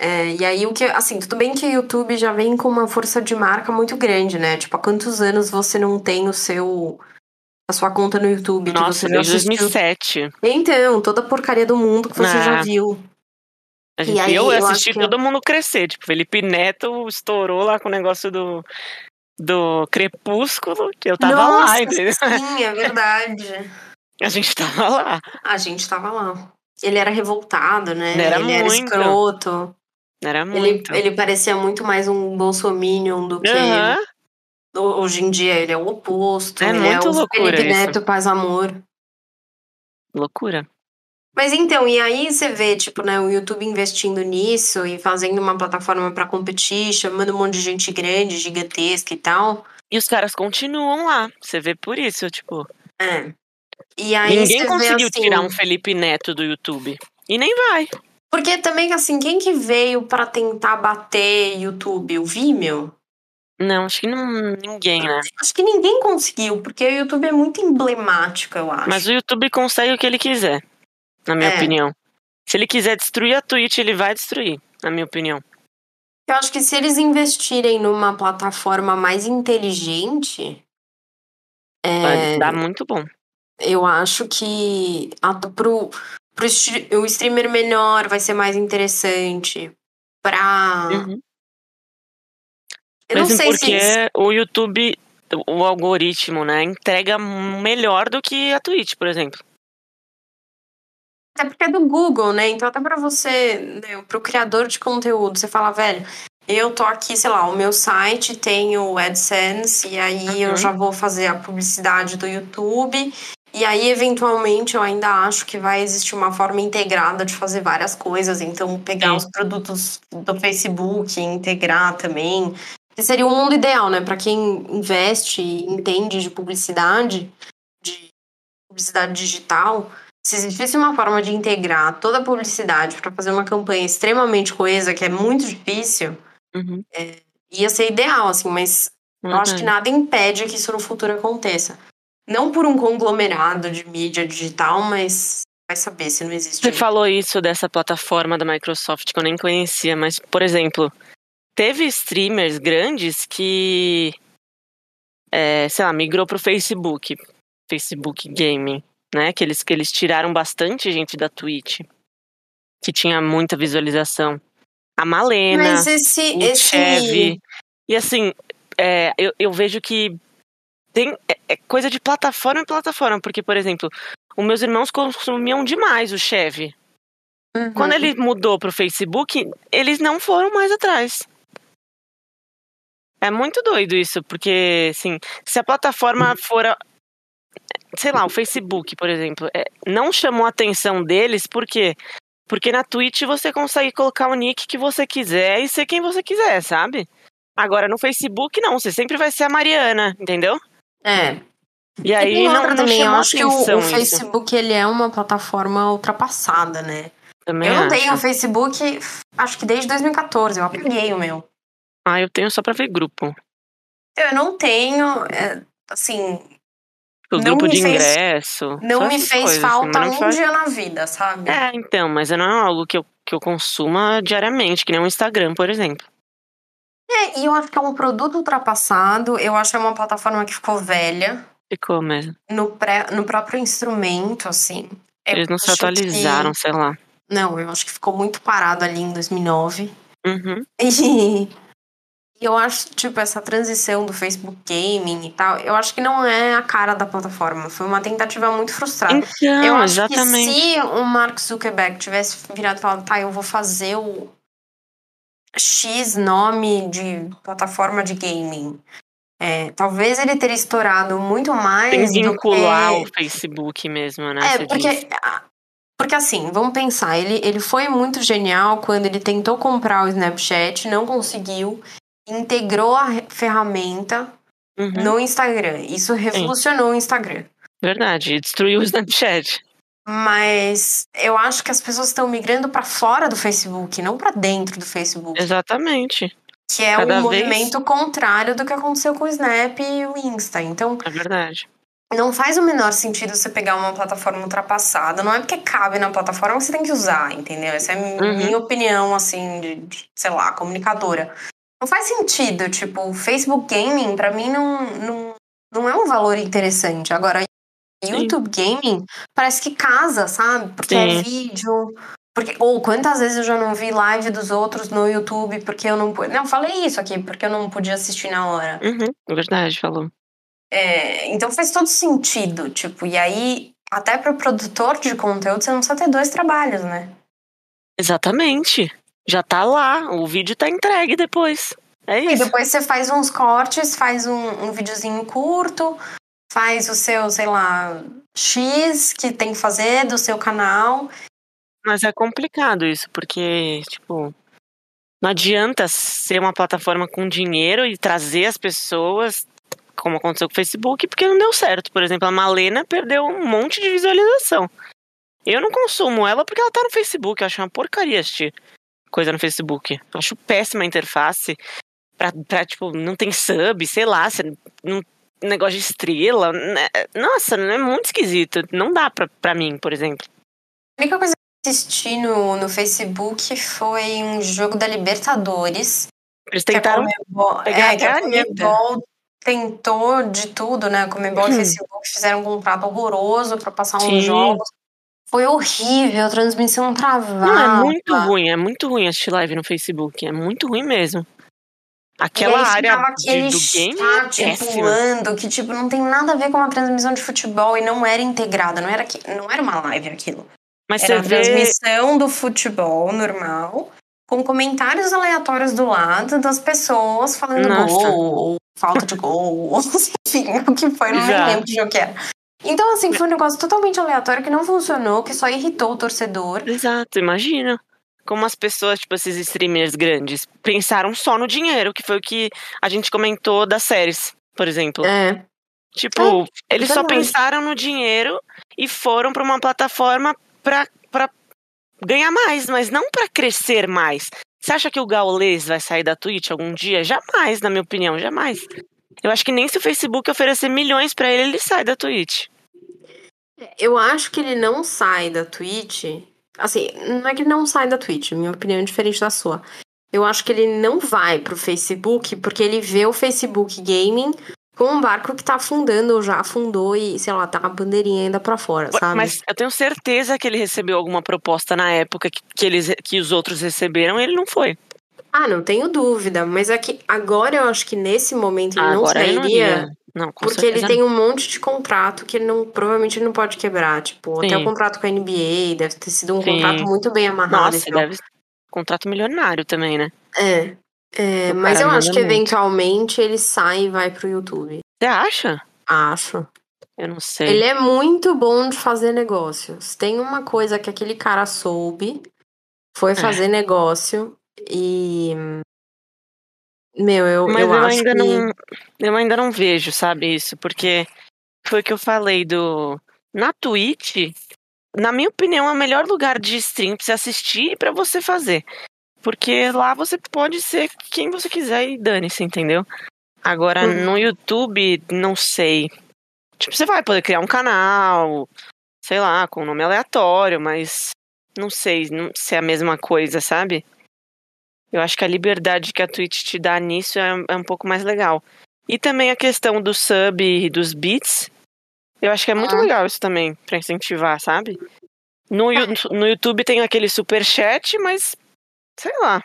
É, e aí, o que, assim, tudo bem que o YouTube já vem com uma força de marca muito grande, né? Tipo, há quantos anos você não tem o seu. A sua conta no YouTube? que Nossa, você já desde assistiu? 2007. Então, toda a porcaria do mundo que você já Ah. viu. A gente, aí, eu eu assisti acho que- todo mundo crescer. Tipo, Felipe Neto estourou lá com o negócio do, do Crepúsculo. que Eu tava Nossa, lá, entendeu? Sim, é verdade. A gente tava lá. A gente tava lá. Ele era revoltado, né? Era ele era muito. escroto. Era Ele, muito. ele parecia muito mais um bolsominion do que. Aham. Ho- Hoje em dia ele é o oposto. É ele muito é o loucura Felipe isso. Neto Paz Amor. Loucura. Mas então, e aí você vê, tipo, né, o YouTube investindo nisso e fazendo uma plataforma pra competir, chamando um monte de gente grande, gigantesca e tal. E os caras continuam lá. Você vê por isso, tipo. É. E aí ninguém conseguiu assim, tirar um Felipe Neto do YouTube. E nem vai. Porque também, assim, quem que veio pra tentar bater YouTube? O Vimeo? Não, acho que não, ninguém, né? Acho que ninguém conseguiu, porque o YouTube é muito emblemático, eu acho. Mas o YouTube consegue o que ele quiser, na minha É. opinião. Se ele quiser destruir a Twitch, ele vai destruir, na minha opinião. Eu acho que se eles investirem numa plataforma mais inteligente, Vai é, dar muito bom. eu acho que a, pro, pro o streamer menor vai ser mais interessante. Pra. Uhum. Eu não Mesmo sei porque se. o YouTube, o algoritmo, né, entrega melhor do que a Twitch, por exemplo. Até porque é do Google, né? Então, até pra você, né, pro criador de conteúdo, você fala, velho, eu tô aqui, sei lá, o meu site tem o AdSense, e aí eu Uhum. já vou fazer a publicidade do YouTube. E aí, eventualmente, eu ainda acho que vai existir uma forma integrada de fazer várias coisas. Então, pegar Sim. os produtos do Facebook e integrar também. Que seria o mundo ideal, né? Pra quem investe e entende de publicidade, de publicidade digital, se existisse uma forma de integrar toda a publicidade para fazer uma campanha extremamente coesa, que é muito difícil, Uhum. ia ser ideal, assim, mas eu acho que nada impede que isso no futuro aconteça. Não por um conglomerado de mídia digital, mas vai saber se não existe. Você falou isso dessa plataforma da Microsoft que eu nem conhecia, mas, por exemplo, teve streamers grandes que, é, sei lá, migrou pro Facebook, Facebook Gaming, né? Que eles, que eles tiraram bastante gente da Twitch, que tinha muita visualização. A Malena, Mas esse. o esse... Chevy. E assim, é, eu, eu vejo que tem é, é coisa de plataforma em plataforma, porque, por exemplo, os meus irmãos consumiam demais o Chevy. Uhum. Quando ele mudou pro Facebook, eles não foram mais atrás. É muito doido isso, porque, assim, se a plataforma for. a- Sei lá, o Facebook, por exemplo, é, não chamou a atenção deles, por quê? Porque na Twitch você consegue colocar o nick que você quiser e ser quem você quiser, sabe? Agora no Facebook, não, você sempre vai ser a Mariana, entendeu? É. E E aí tem não, não também, eu acho que o, o. Facebook ele é uma plataforma ultrapassada, né? Também eu não acho. tenho o Facebook, acho que desde 2014, eu apaguei o meu. Ah, eu tenho só pra ver grupo. Eu não tenho, é, assim, O grupo de fez- ingresso. não me fez coisas, assim, falta não um faz- dia na vida, sabe? É, então, mas não é algo que eu, que eu consuma diariamente, que nem o Instagram, por exemplo. É, e eu acho que é um produto ultrapassado, eu acho que é uma plataforma que ficou velha Ficou mesmo. no, pré, no próprio instrumento, assim. Eu Eles não se acho que- atualizaram, sei lá. Não, eu acho que ficou muito parado ali em 2009. Uhum. E eu acho, tipo, essa transição do Facebook Gaming e tal, eu acho que não é a cara da plataforma. Foi uma tentativa muito frustrada. Então, eu acho exatamente. que se o Mark Zuckerberg tivesse virado e falado, tá, eu vou fazer o X nome de plataforma de gaming. é, talvez ele teria estourado muito mais Tem vincular que... o Facebook mesmo, né? É, porque, diz. porque assim, vamos pensar, ele, ele foi muito genial quando ele tentou comprar o Snapchat, não conseguiu, integrou a ferramenta Uhum, no Instagram. Isso revolucionou o Instagram. Verdade, destruiu o Snapchat. Mas eu acho que as pessoas estão migrando para fora do Facebook, não para dentro do Facebook, Exatamente, que é cada um vez- movimento contrário do que aconteceu com o Snap e o Insta. Então, é verdade. não faz o menor sentido você pegar uma plataforma ultrapassada. Não é porque cabe na plataforma que você tem que usar, entendeu? Essa é a Uhum. minha opinião, assim, de, de, sei lá, comunicadora. Não faz sentido. Tipo, o Facebook Gaming, pra mim, não, não, não é um valor interessante. Agora, YouTube Gaming parece que casa, sabe? Porque é Sim. vídeo. Porque, ou quantas vezes eu já não vi live dos outros no YouTube porque eu não pude. Não, falei isso aqui, porque eu não podia assistir na hora. Uhum, verdade, falou. É, então faz todo sentido, tipo, e aí, até para o produtor de conteúdo, você não precisa ter dois trabalhos, né? Exatamente. Já tá lá, o vídeo tá entregue depois. É E isso. depois você faz uns cortes, faz um, um videozinho curto, faz o seu, sei lá, X que tem que fazer do seu canal. Mas é complicado isso, porque, tipo, não adianta ser uma plataforma com dinheiro e trazer as pessoas como aconteceu com o Facebook, porque não deu certo. Por exemplo, a Malena perdeu um monte de visualização. Eu não consumo ela porque ela tá no Facebook. Eu acho uma porcaria assistir coisa no Facebook. Eu acho péssima a interface. Pra, pra, tipo, não tem sub, sei lá, não, negócio de estrela. né? Nossa, é muito esquisito. Não dá pra, pra mim, por exemplo. A única coisa que eu assisti no, no Facebook foi um jogo da Libertadores. Eles que a tentaram Comebol- pegar é, que até a a. Comebol tentou de tudo, né? A Comebol e Hum. Facebook fizeram um contrato horroroso pra passar Sim. uns jogos. Foi horrível, a transmissão travava. Não, é muito ruim, é muito ruim assistir live no Facebook. É muito ruim mesmo. Aquela aí área de- do game é chat pulando, que tipo, não tem nada a ver com uma transmissão de futebol e não era integrada, não era, não era uma live aquilo. Mas Era a vê. transmissão do futebol normal, com comentários aleatórios do lado das pessoas falando Nossa. gol, ou falta de gol, ou enfim, o que foi, não me lembro de o que era. Então, assim, foi um negócio totalmente aleatório que não funcionou, que só irritou o torcedor. Exato, imagina. Como as pessoas, tipo, esses streamers grandes, pensaram só no dinheiro, que foi o que a gente comentou das séries, por exemplo. É. Tipo, eles só pensaram no dinheiro e foram pra uma plataforma pra, pra ganhar mais, mas não pra crescer mais. Você acha que o Gaules vai sair da Twitch algum dia? Jamais, na minha opinião, jamais. Eu acho que nem se o Facebook oferecer milhões pra ele, ele sai da Twitch. Eu acho que ele não sai da Twitch. Assim, não é que ele não sai da Twitch, minha opinião é diferente da sua. Eu acho que ele não vai pro Facebook porque ele vê o Facebook Gaming como um barco que tá afundando ou já afundou e, sei lá, tá com a bandeirinha ainda pra fora, sabe? Mas eu tenho certeza que ele recebeu alguma proposta na época que, que, eles, que os outros receberam e ele não foi. Ah, não tenho dúvida. Mas é que agora eu acho que nesse momento ele não Agora ele não sairia. Não, com Porque ele certeza tem um monte de contrato que ele não, provavelmente ele não pode quebrar. Tipo, até Sim. o contrato com a NBA deve ter sido um Sim. contrato muito bem amarrado. Nossa, então. deve contrato milionário também, né? É. É, mas eu acho que muito. eventualmente ele sai e vai pro YouTube. Você acha? Acho. Eu não sei. Ele é muito bom de fazer negócios. Tem uma coisa que aquele cara soube, foi fazer negócio e. Meu, eu, Mas eu, eu, acho ainda que. não. Eu ainda não vejo, sabe, isso, porque foi o que eu falei do. Na Twitch, na minha opinião, é o melhor lugar de stream pra você assistir e pra você fazer. Porque lá você pode ser quem você quiser e dane-se, entendeu? Agora, Uhum. no YouTube, não sei. Tipo, você vai poder criar um canal, sei lá, com um nome aleatório, mas não sei não, se é a mesma coisa, sabe? Eu acho que a liberdade que a Twitch te dá nisso é, é um pouco mais legal. E também a questão do sub e dos bits. Eu acho que é muito Ah. legal isso também, pra incentivar, sabe? No, Yu- no YouTube tem aquele super chat, mas sei lá.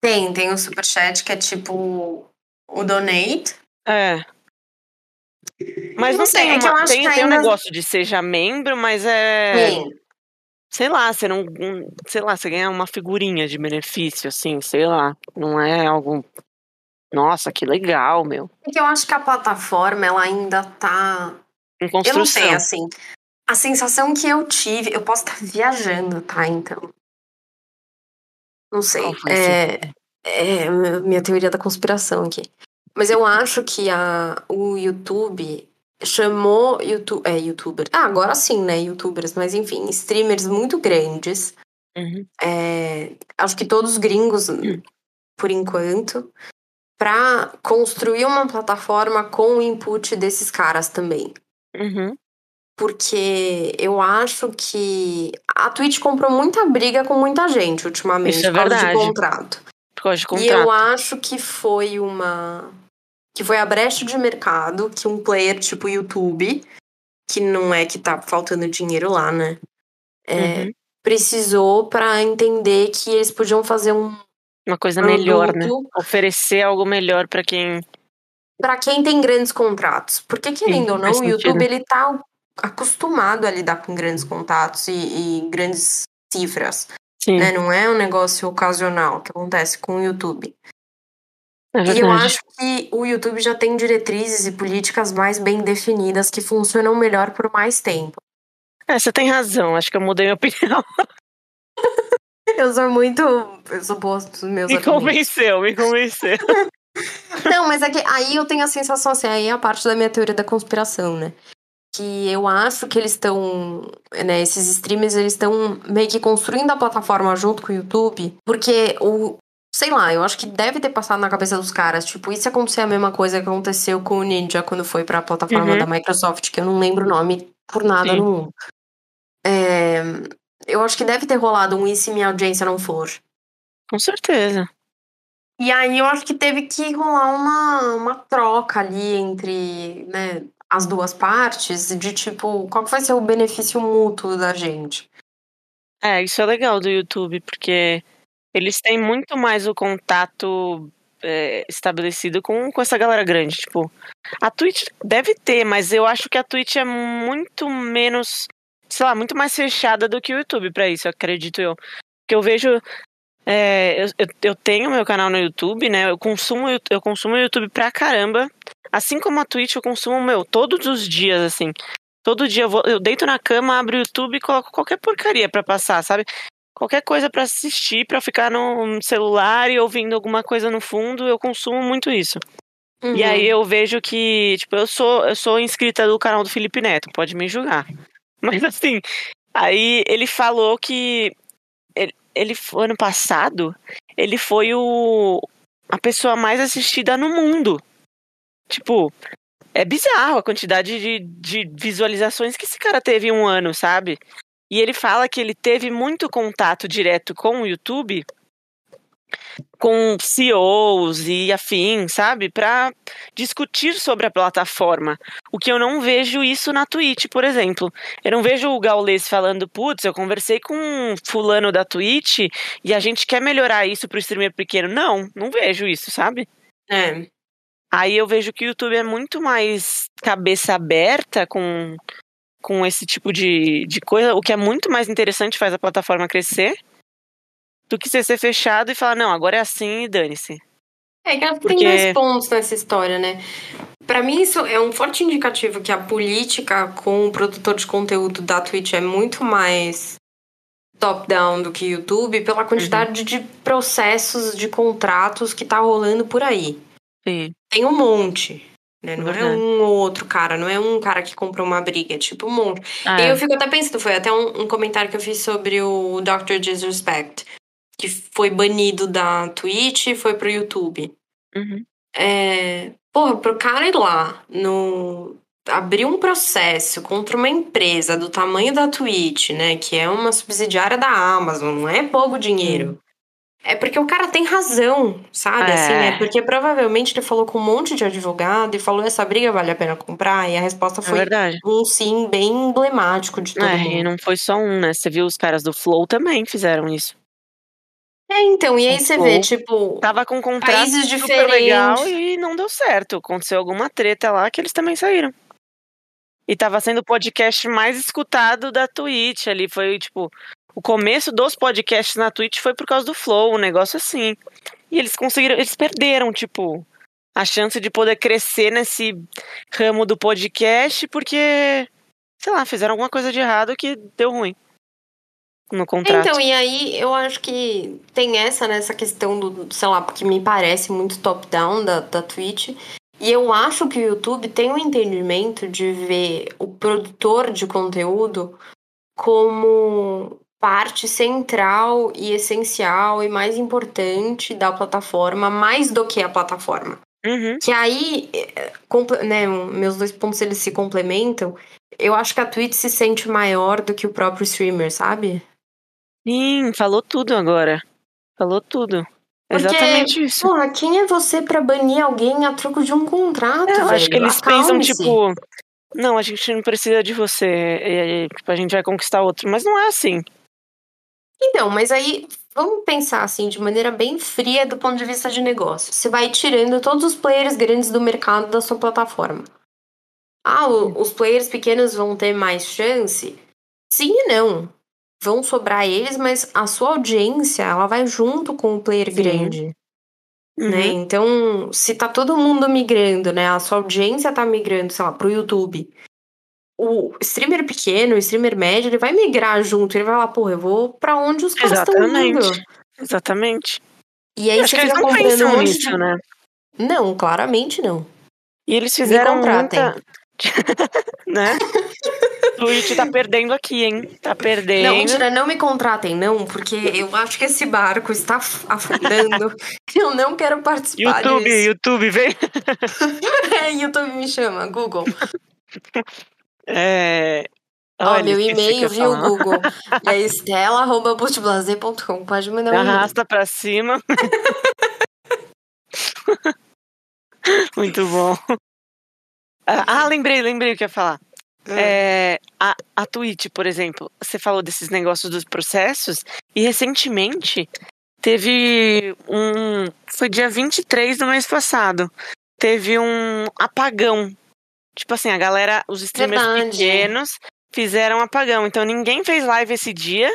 Tem, tem o superchat que é tipo o donate. É. Mas Não não, sei, tem, é uma- tem, tem um negócio de seja membro, mas é. Tem. Sei lá, você não. Sei lá, você ganha uma figurinha de benefício, assim, sei lá. Não é algo. Nossa, que legal, meu. É que eu acho que a plataforma, ela ainda tá. Em Eu não construção. sei, assim. A sensação que eu tive. Eu posso estar viajando, tá? Então. Não sei. É, é minha teoria da conspiração aqui. Mas eu acho que a, o YouTube chamou YouTube, é, youtuber. Ah, agora sim, né? Youtubers, mas enfim, streamers muito grandes. Uhum. É, acho que todos gringos, por enquanto, pra construir uma plataforma com o input desses caras também. Uhum. Porque eu acho que a Twitch comprou muita briga com muita gente ultimamente, Isso é por causa de verdade. contrato. Por causa de E contrato. eu acho que foi uma. Que foi a brecha de mercado que um player tipo YouTube, que não é que tá faltando dinheiro lá, né? É, Uhum. Precisou pra entender que eles podiam fazer um Uma coisa melhor, né? produto Oferecer algo melhor pra quem. Pra quem tem grandes contratos. Porque, querendo ou não, o YouTube ele tá acostumado a lidar com grandes contatos e, e grandes cifras. Sim, Né? Não é um negócio ocasional que acontece com o YouTube. É E eu acho que o YouTube já tem diretrizes e políticas mais bem definidas que funcionam melhor por mais tempo. É, você tem razão. Acho que eu mudei minha opinião. Eu sou muito. Eu sou boa dos meus Me argumentos. convenceu, me convenceu. Não, mas é que aí eu tenho a sensação assim, aí é a parte da minha teoria da conspiração, né? Que eu acho que eles estão, né, esses streamers, eles estão meio que construindo a plataforma junto com o YouTube, porque o, sei lá, eu acho que deve ter passado na cabeça dos caras, tipo, isso acontecer a mesma coisa que aconteceu com o Ninja quando foi pra plataforma Uhum. da Microsoft, que eu não lembro o nome por nada Sim. no mundo. É, eu acho que deve ter rolado um e se minha audiência não for. Com certeza. E aí eu acho que teve que rolar uma, uma troca ali entre né, as duas partes, de tipo, qual que vai ser o benefício mútuo da gente? É, isso é legal do YouTube, porque eles têm muito mais o contato é, estabelecido com, com essa galera grande. Tipo, a Twitch deve ter, mas eu acho que a Twitch é muito menos, sei lá, muito mais fechada do que o YouTube pra isso, acredito eu. Porque eu vejo. é, eu, eu, tenho meu canal no YouTube, né? Eu consumo, eu consumo o YouTube pra caramba. Assim como a Twitch, eu consumo, meu, todos os dias, assim. Todo dia eu, vou, eu deito na cama, abro o YouTube e coloco qualquer porcaria pra passar, sabe? Qualquer coisa pra assistir, pra ficar no celular e ouvindo alguma coisa no fundo, eu consumo muito isso. Uhum. E aí eu vejo que, tipo, eu sou, eu sou inscrita do canal do Felipe Neto, pode me julgar. Mas assim, aí ele falou que ele, ele ano passado, ele foi o a pessoa mais assistida no mundo. Tipo, é bizarro a quantidade de, de visualizações que esse cara teve em um ano, sabe? E ele fala que ele teve muito contato direto com o YouTube, com CEOs e afins, sabe? Pra discutir sobre a plataforma. O que eu não vejo isso na Twitch, por exemplo. Eu não vejo o Gaules falando, putz, eu conversei com um fulano da Twitch e a gente quer melhorar isso pro streamer pequeno. Não, não vejo isso, sabe? É. Aí eu vejo que o YouTube é muito mais cabeça aberta com, com esse tipo de, de coisa, o que é muito mais interessante, faz a plataforma crescer, do que você ser fechado e falar, não, agora é assim e dane-se. É que Porque- tem dois pontos nessa história, né? Pra mim, isso é um forte indicativo que a política com o produtor de conteúdo da Twitch é muito mais top-down do que YouTube, pela quantidade de processos de contratos que tá rolando por aí. Sim. Tem um monte. Né? Não é um ou outro cara, não é um cara que comprou uma briga, é tipo um monte. Ah, E eu fico até pensando, foi até um, um comentário que eu fiz sobre o Dr. Disrespect, que foi banido da Twitch e foi pro YouTube. uhum. É, porra, pro cara ir lá no abrir um processo contra uma empresa do tamanho da Twitch, né, que é uma subsidiária da Amazon, não é pouco dinheiro. É porque o cara tem razão, sabe? É. Assim, é porque provavelmente ele falou com um monte de advogado e falou essa briga vale a pena comprar e a resposta É foi verdade. um sim bem emblemático de todo É, mundo. e não foi só um, né? Você viu os caras do Flow também fizeram isso. É, então, e aí você vê, tipo, Tava com contrato Países super legal e não deu certo. Aconteceu alguma treta lá que eles também saíram. E tava sendo o podcast mais escutado da Twitch ali. Foi, tipo, o começo dos podcasts na Twitch foi por causa do Flow, um negócio assim. E eles conseguiram, eles perderam, tipo, a chance de poder crescer nesse ramo do podcast porque, sei lá, fizeram alguma coisa de errado que deu ruim no contrato. Então, e aí eu acho que tem essa nessa questão do, sei lá, porque me parece muito top-down da, da Twitch. E eu acho que o YouTube tem um entendimento de ver o produtor de conteúdo como parte central e essencial e mais importante da plataforma, mais do que a plataforma. Uhum. Que aí, né, meus dois pontos eles se complementam. Eu acho que a Twitch se sente maior do que o próprio streamer, sabe? Sim, falou tudo agora. Falou tudo. Porque, Exatamente isso. Porra, quem é você pra banir alguém a troco de um contrato, eu velho? acho que eles pensam, tipo, não, a gente não precisa de você. e- e, tipo, a gente vai conquistar outro. Mas não é assim. Então, mas aí vamos pensar assim, de maneira bem fria do ponto de vista de negócio. Você vai tirando todos os players grandes do mercado da sua plataforma. Ah, o- os players pequenos vão ter mais chance? Sim e não. Vão sobrar eles, mas a sua audiência, ela vai junto com o player Sim. grande. né? Uhum. Então, se tá todo mundo migrando, né? A sua audiência tá migrando, sei lá, pro YouTube. O streamer pequeno, o streamer médio, ele vai migrar junto. Ele vai lá, porra, eu vou pra onde os caras estão indo. Exatamente. E aí Acho você fica comprando um nisso, de... né? Não, claramente não. E eles fizeram contratem. muita... né? Twitch tá perdendo aqui, hein? Tá perdendo. Não, mentira, não me contratem, não, porque eu acho que esse barco está af- afundando. eu não quero participar YouTube, disso. YouTube, vem. É, YouTube me chama, Google. É... Ó, meu e-mail, viu. Google? É estela.butblazer.com. Pode mandar um. Arrasta pra cima. Muito bom. Ah, ah, lembrei, lembrei o que eu ia falar. É, a, a Twitch, por exemplo, você falou desses negócios dos processos, e recentemente teve um. Foi dia 23 do mês passado. Teve um apagão. Tipo assim, a galera, os streamers Verdade. pequenos fizeram apagão. Então ninguém fez live esse dia,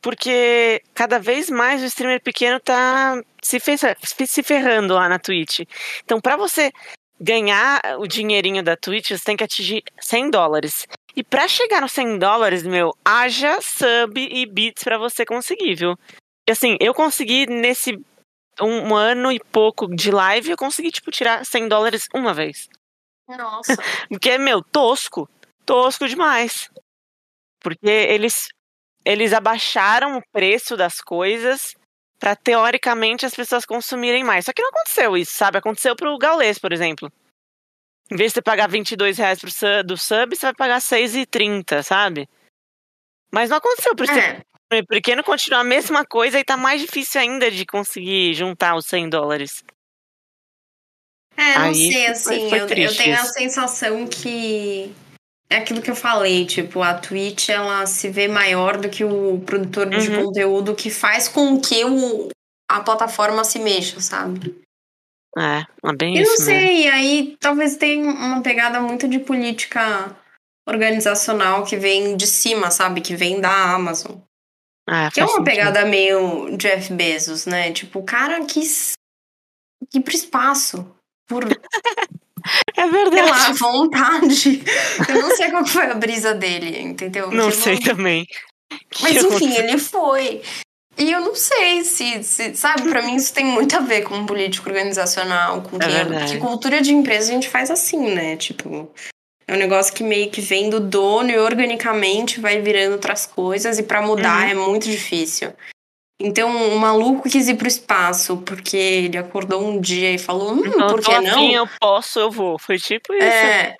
porque cada vez mais o streamer pequeno tá se, fe- se ferrando lá na Twitch. Então, pra você ganhar o dinheirinho da Twitch, você tem que atingir 100 dólares. E pra chegar nos 100 dólares, meu, haja sub e bits pra você conseguir, viu? E assim, eu consegui nesse um ano e pouco de live, eu consegui, tipo, tirar 100 dólares uma vez. Nossa. Porque, meu, tosco. Tosco demais. Porque eles, eles abaixaram o preço das coisas pra, teoricamente, as pessoas consumirem mais. Só que não aconteceu isso, sabe? Aconteceu pro Gaulês, por exemplo. Em vez de você pagar 22 reais pro sub, do sub, você vai pagar 6,30, sabe? Mas não aconteceu pro É, pequeno, continua a mesma coisa e tá mais difícil ainda de conseguir juntar os 100 dólares. É, não Aí sei, foi- assim, foi eu, eu triste tenho a isso. sensação que é aquilo que eu falei, tipo, a Twitch, ela se vê maior do que o produtor de Uhum. conteúdo que faz com que o, a plataforma se mexa, sabe? É, é bem Eu não isso mesmo. sei, aí talvez tenha uma pegada muito de política organizacional que vem de cima, sabe? Que vem da Amazon. É, Que é uma sentido. pegada meio Jeff Bezos, né? Tipo, o cara quis ir pro espaço. Por, É verdade. lá, vontade. Eu não sei qual foi a brisa dele, entendeu? Não Tipo, sei também. Mas Que enfim, ele foi. E eu não sei se, se- sabe, pra mim isso tem muito a ver com política organizacional, com É quem, porque cultura de empresa a gente faz assim, né? Tipo, é um negócio que meio que vem do dono e organicamente vai virando outras coisas e pra mudar Uhum. é muito difícil. Então, o maluco quis ir pro espaço porque ele acordou um dia e falou, hum, Então, por que não? afim, eu posso, eu vou. Foi tipo isso. É,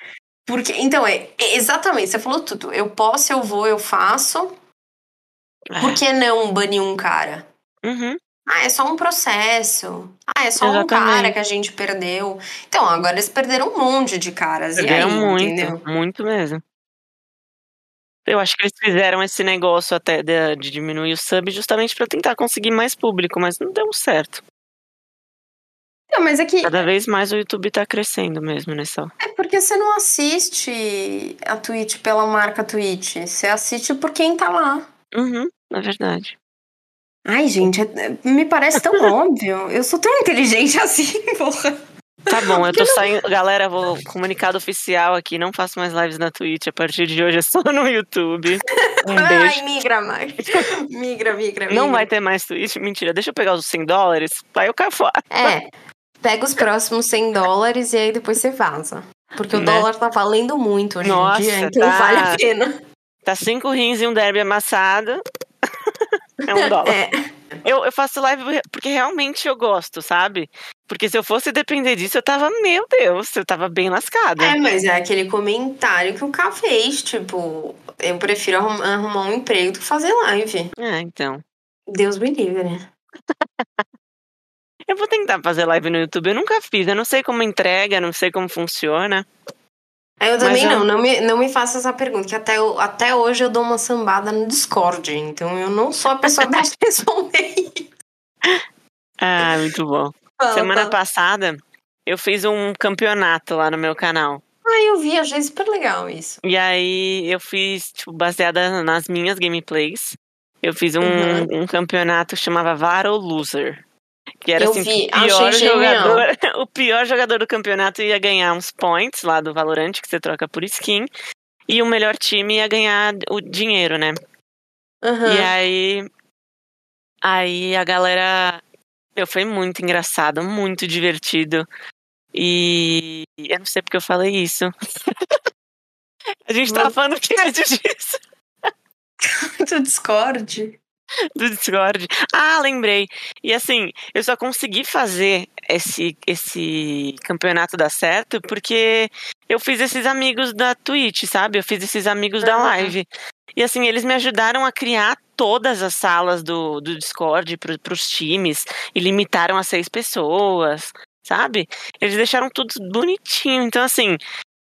porque, então, é, é exatamente, você falou tudo. Eu posso, eu vou, eu faço. É. Por que não banir um cara? Uhum. Ah, é só um processo. Ah, é só um Exatamente. cara que a gente perdeu. Então, agora eles perderam um monte de caras. Perderam e aí, muito, entendeu? muito mesmo. Eu acho que eles fizeram esse negócio até de, de diminuir o sub justamente pra tentar conseguir mais público, mas não deu certo. Não, mas é que Cada vez mais o YouTube tá crescendo mesmo nessa. é porque você não assiste a Twitch pela marca Twitch. Você assiste por quem tá lá. Uhum, é verdade. Ai, gente, é- me parece tão óbvio. Eu sou tão inteligente assim, porra. Tá bom, eu tô saindo. Galera, vou comunicado oficial aqui. Não faço mais lives na Twitch. A partir de hoje é só no YouTube. Um Ai, beijo. migra mais. Migra, migra, migra. Não vai ter mais Twitch? Mentira, deixa eu pegar os 100 dólares. Aí eu caio fora. É. Pega os próximos 100 dólares e aí depois você vaza. Porque o Né? dólar tá valendo muito hoje Nossa, em dia, então tá. vale a pena. Tá cinco rins e um derby amassado. é um dólar. É. Eu, eu faço live porque realmente eu gosto, sabe? Porque se eu fosse depender disso, eu tava, meu Deus, eu tava bem lascada. É, mas é aquele comentário que o K fez, tipo, eu prefiro arrum- arrumar um emprego do que fazer live. É, então. Deus me livre. Eu vou tentar fazer live no YouTube. Eu nunca fiz, eu não sei como entrega, não sei como funciona. Eu também eu- não, não me, não me faça essa pergunta, que até, eu- até hoje eu dou uma sambada no Discord, então eu não sou a pessoa pra responder isso. Ah, muito bom. Semana passada, eu fiz um campeonato lá no meu canal. Ah, eu vi, achei super legal isso. E aí eu fiz, tipo, baseada nas minhas gameplays. Eu fiz um, Uhum. um campeonato que chamava Varo Loser. Que era Eu assim, vi, que o pior jogador, o pior jogador do campeonato ia ganhar uns points lá do Valorant, que você troca por skin. E o melhor time ia ganhar o dinheiro, né? Uhum. E aí. Aí a galera. Meu, foi muito engraçado, muito divertido. E eu não sei porque eu falei isso. A gente tava falando que é disso. Do Discord. Do Discord. Ah, lembrei. E assim, eu só consegui fazer esse, esse campeonato dar certo porque eu fiz esses amigos da Twitch, sabe? Eu fiz esses amigos da live. E assim, eles me ajudaram a criar todas as salas do, do Discord pro, pros times e limitaram a seis pessoas, sabe? Eles deixaram tudo bonitinho. Então, assim,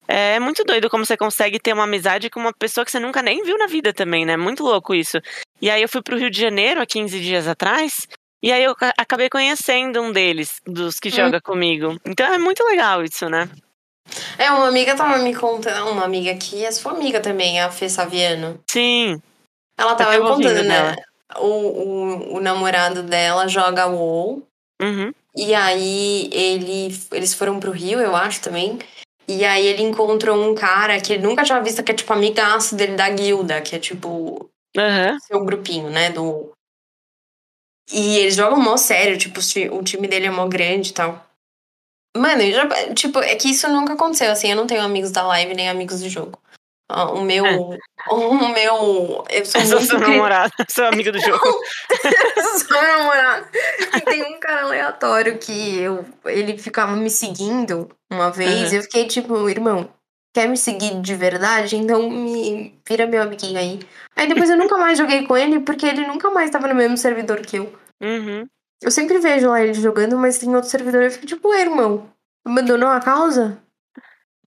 é muito doido como você consegue ter uma amizade com uma pessoa que você nunca nem viu na vida também, né? Muito louco isso. E aí eu fui pro Rio de Janeiro há 15 dias atrás. E aí eu ca- acabei conhecendo um deles, dos que joga comigo. Então é muito legal isso, né? É, uma amiga tava me contando, uma amiga aqui, é sua amiga também, a Fê Saviano. Sim. Ela tava me contando, né? O, o, o namorado dela joga WoW. Uhum. E aí ele, eles foram pro Rio, eu acho também. E aí ele encontrou um cara que ele nunca tinha visto, que é tipo amigaço dele da guilda, que é tipo Aham. seu grupinho, né? Do. E eles jogam mó sério, tipo, o time dele é mó grande e tal. Mano, já, tipo, é que isso nunca aconteceu, assim, eu não tenho amigos da live nem amigos do jogo. Ah, O meu. O meu. Eu sou É só muito seu namorado, seu amigo do jogo. Só meu namorado. E tem um cara aleatório que eu, ele ficava me seguindo uma vez. Uhum. Eu fiquei tipo, irmão, quer me seguir de verdade? Então me vira meu amiguinho aí. Aí depois eu nunca mais joguei com ele, porque ele nunca mais tava no mesmo servidor que eu. Uhum. Eu sempre vejo lá ele jogando, mas tem outro servidor. Eu fico tipo, irmão, abandonou a causa?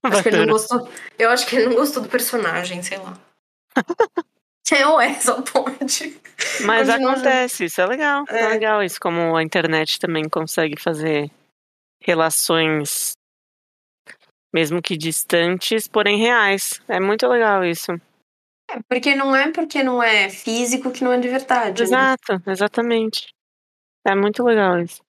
Acho que ele não gostou. Eu acho que ele não gostou do personagem, sei lá. É, ué, só pode. Mas Continua acontece, isso é legal. É. É. legal isso, como a internet também consegue fazer relações, mesmo que distantes, porém reais. É muito legal isso. É, porque não é porque não é físico que não é de verdade. né? Exato, exatamente. É muito legal isso.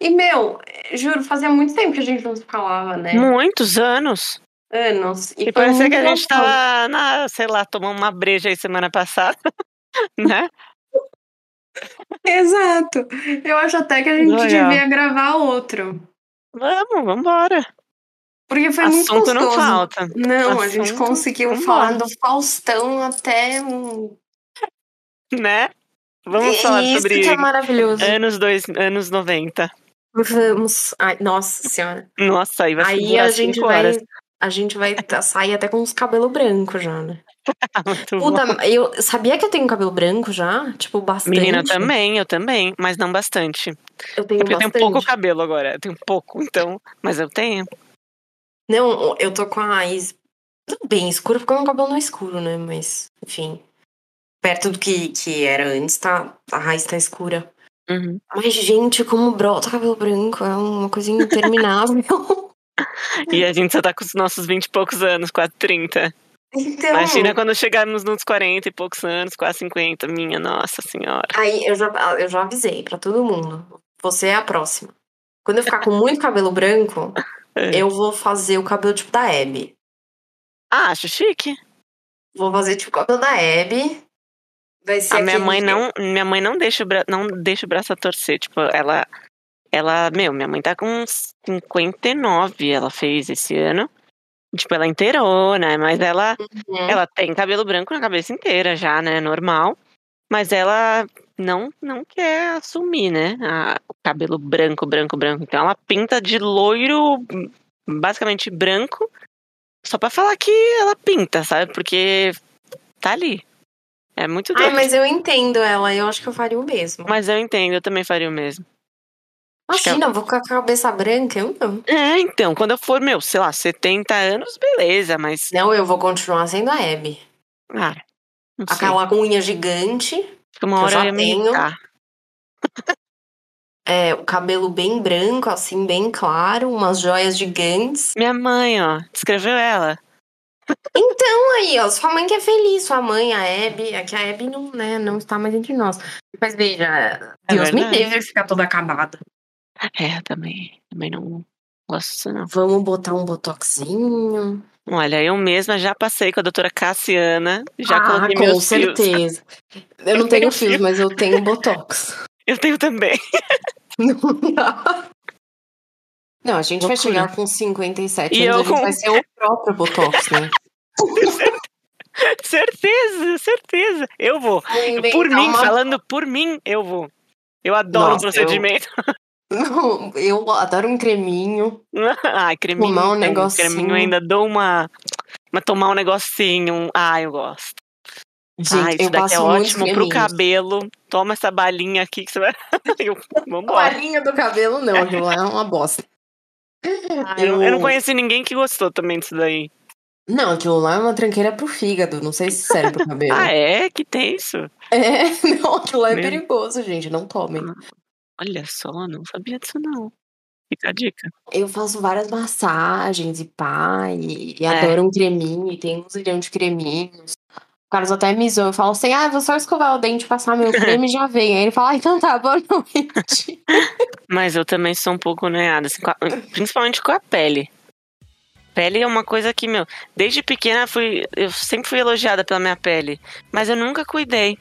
E, meu, juro, fazia muito tempo que a gente não se falava, né? Muitos anos. Anos. E, parecia muito que a gente gostoso. tava, na, sei lá, tomando uma breja aí semana passada. né? Exato. Eu acho até que a gente Legal. devia gravar outro. Vamos, vambora. Porque foi muito Assunto gostoso. não falta. Não, a gente Assunto, conseguiu vambora. falar do Faustão até um. Né? Vamos E- falar isso sobre que é maravilhoso. anos, dois, anos 90. Vamos. Ai, nossa senhora. Nossa, aí vai Aí a gente vai. A gente vai sair até com os cabelos brancos já, né? Puta, eu sabia que eu tenho cabelo branco já? Tipo, bastante. Menina, eu também, eu também, mas não bastante. Eu tenho É porque eu bastante. tenho pouco cabelo agora. Eu tenho pouco, então. Mas eu tenho. Não, eu tô com a raiz bem escura, porque o meu cabelo não é escuro, né? Mas, enfim. Perto do que, que era antes, tá, a raiz tá escura. Uhum. Mas, gente, como brota cabelo branco, é uma coisa interminável. E a gente só tá com os nossos 20 e poucos anos, quase 30. então, Imagina quando chegarmos nos 40 e poucos anos, quase 50. Minha nossa senhora. aí eu já, eu já avisei pra todo mundo. Você é a próxima. Quando eu ficar com muito cabelo branco, É. eu vou fazer o cabelo tipo da Abby. Ah, acho chique. Vou fazer tipo o cabelo da Abby. Vai ser A minha mãe não, minha mãe não deixa o bra... não deixa o braço a torcer, tipo, ela ela, meu, minha mãe tá com uns 59, ela fez esse ano. Tipo, ela é inteirona, mas ela Uhum. ela tem cabelo branco na cabeça inteira já, né, normal. Mas ela não não quer assumir, né, a- o cabelo branco, branco, branco. Então ela pinta de loiro, basicamente branco, só pra falar que ela pinta, sabe? Porque tá ali. É muito Ai, doido. mas eu entendo ela, eu acho que eu faria o mesmo. Mas eu entendo, eu também faria o mesmo. Imagina, eu vou com a cabeça branca, eu não. É, então, quando eu for, meu, sei lá, 70 anos, beleza, mas. Não, eu vou continuar sendo a Abby. Ah. Aquela unha gigante, uma que eu hora já eu tenho. é, o cabelo bem branco, assim, bem claro, umas joias gigantes. Minha mãe, ó, descreveu ela. Então aí, ó, sua mãe que é feliz, sua mãe, a Abby, é que a Abby não, né, não está mais entre nós. Mas veja, Deus me verdade. livre de ficar toda acabada. É, também, também não gosto disso, não. Vamos botar um botoxinho. Olha, eu mesma já passei com a doutora Cassiana, já ah, coloquei com meus fios. certeza. Eu não tenho fios, fio. mas eu tenho botox. Eu tenho também. Não dá. Não, a gente vai Loucura. chegar com 57 E anos, eu com- vai ser o próprio Botox, né? certeza, certeza. Eu vou. Por mim, uma- falando por mim, eu vou. Eu adoro Nossa, o procedimento. Não, eu adoro um creminho. Ai, creminho. Tomar um negocinho. Creminho eu ainda dou uma. Mas tomar um negocinho. Ah, eu gosto. Gente, ah, isso eu daqui é ótimo pro cabelo. Toma essa balinha aqui que você vai. Eu- Vambora. Toalhinha do cabelo, não, aquilo lá é uma bosta. Ah, eu, eu não conheci ninguém que gostou também disso daí. Não, aquilo lá é uma tranqueira pro fígado, não sei se serve pro cabelo. Ah, é? Que tem isso? É, não, aquilo lá é perigoso, gente, não tomem. Olha só, não sabia disso não. Fica a dica. Eu faço várias massagens e pá, e, e É. adoro um creminho, e tem um zilhão de creminhos. Carlos até me zoou, eu falo assim, ah, vou só escovar o dente, passar meu creme e já vem. Aí ele fala, ah, então tá, boa noite. Mas eu também sou um pouco noiada, assim, principalmente com a pele. Pele é uma coisa que, meu, desde pequena fui, eu sempre fui elogiada pela minha pele, mas eu nunca cuidei.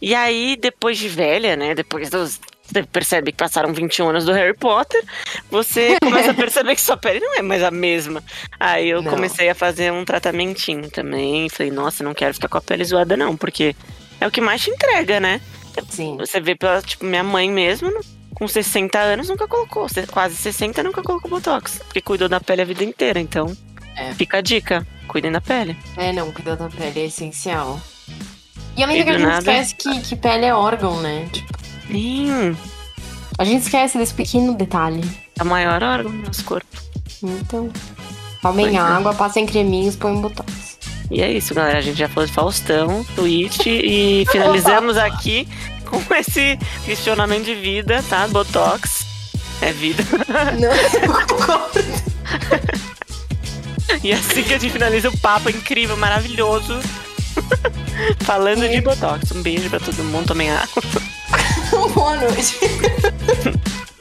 E aí, depois de velha, né, depois dos. Você percebe que passaram 21 anos do Harry Potter, você começa a perceber que sua pele não é mais a mesma. Aí eu Não. comecei a fazer um tratamentinho também. Falei, nossa, não quero ficar com a pele zoada, não, porque é o que mais te entrega, né? Sim. Você vê pela, tipo, minha mãe mesmo, com 60 anos, nunca colocou. Se- Quase 60 nunca colocou Botox. Porque cuidou da pele a vida inteira. Então, É. fica a dica. Cuidem da pele. É, não, cuidar da pele é essencial. E além do que a gente nada- esquece que, que pele é órgão, né? Tipo, Sim, a gente esquece desse pequeno detalhe. é o maior órgão do nosso corpo. Então, tomem Pois é. água, passem creminhos, põem botox. E é isso, galera. A gente já falou de Faustão, Twitch e finalizamos aqui com esse questionamento de vida, tá? Botox. É vida. Não. E assim que a gente finaliza o papo incrível, maravilhoso. Falando de Botox. Um beijo pra todo mundo. Tomem água. Boa noite.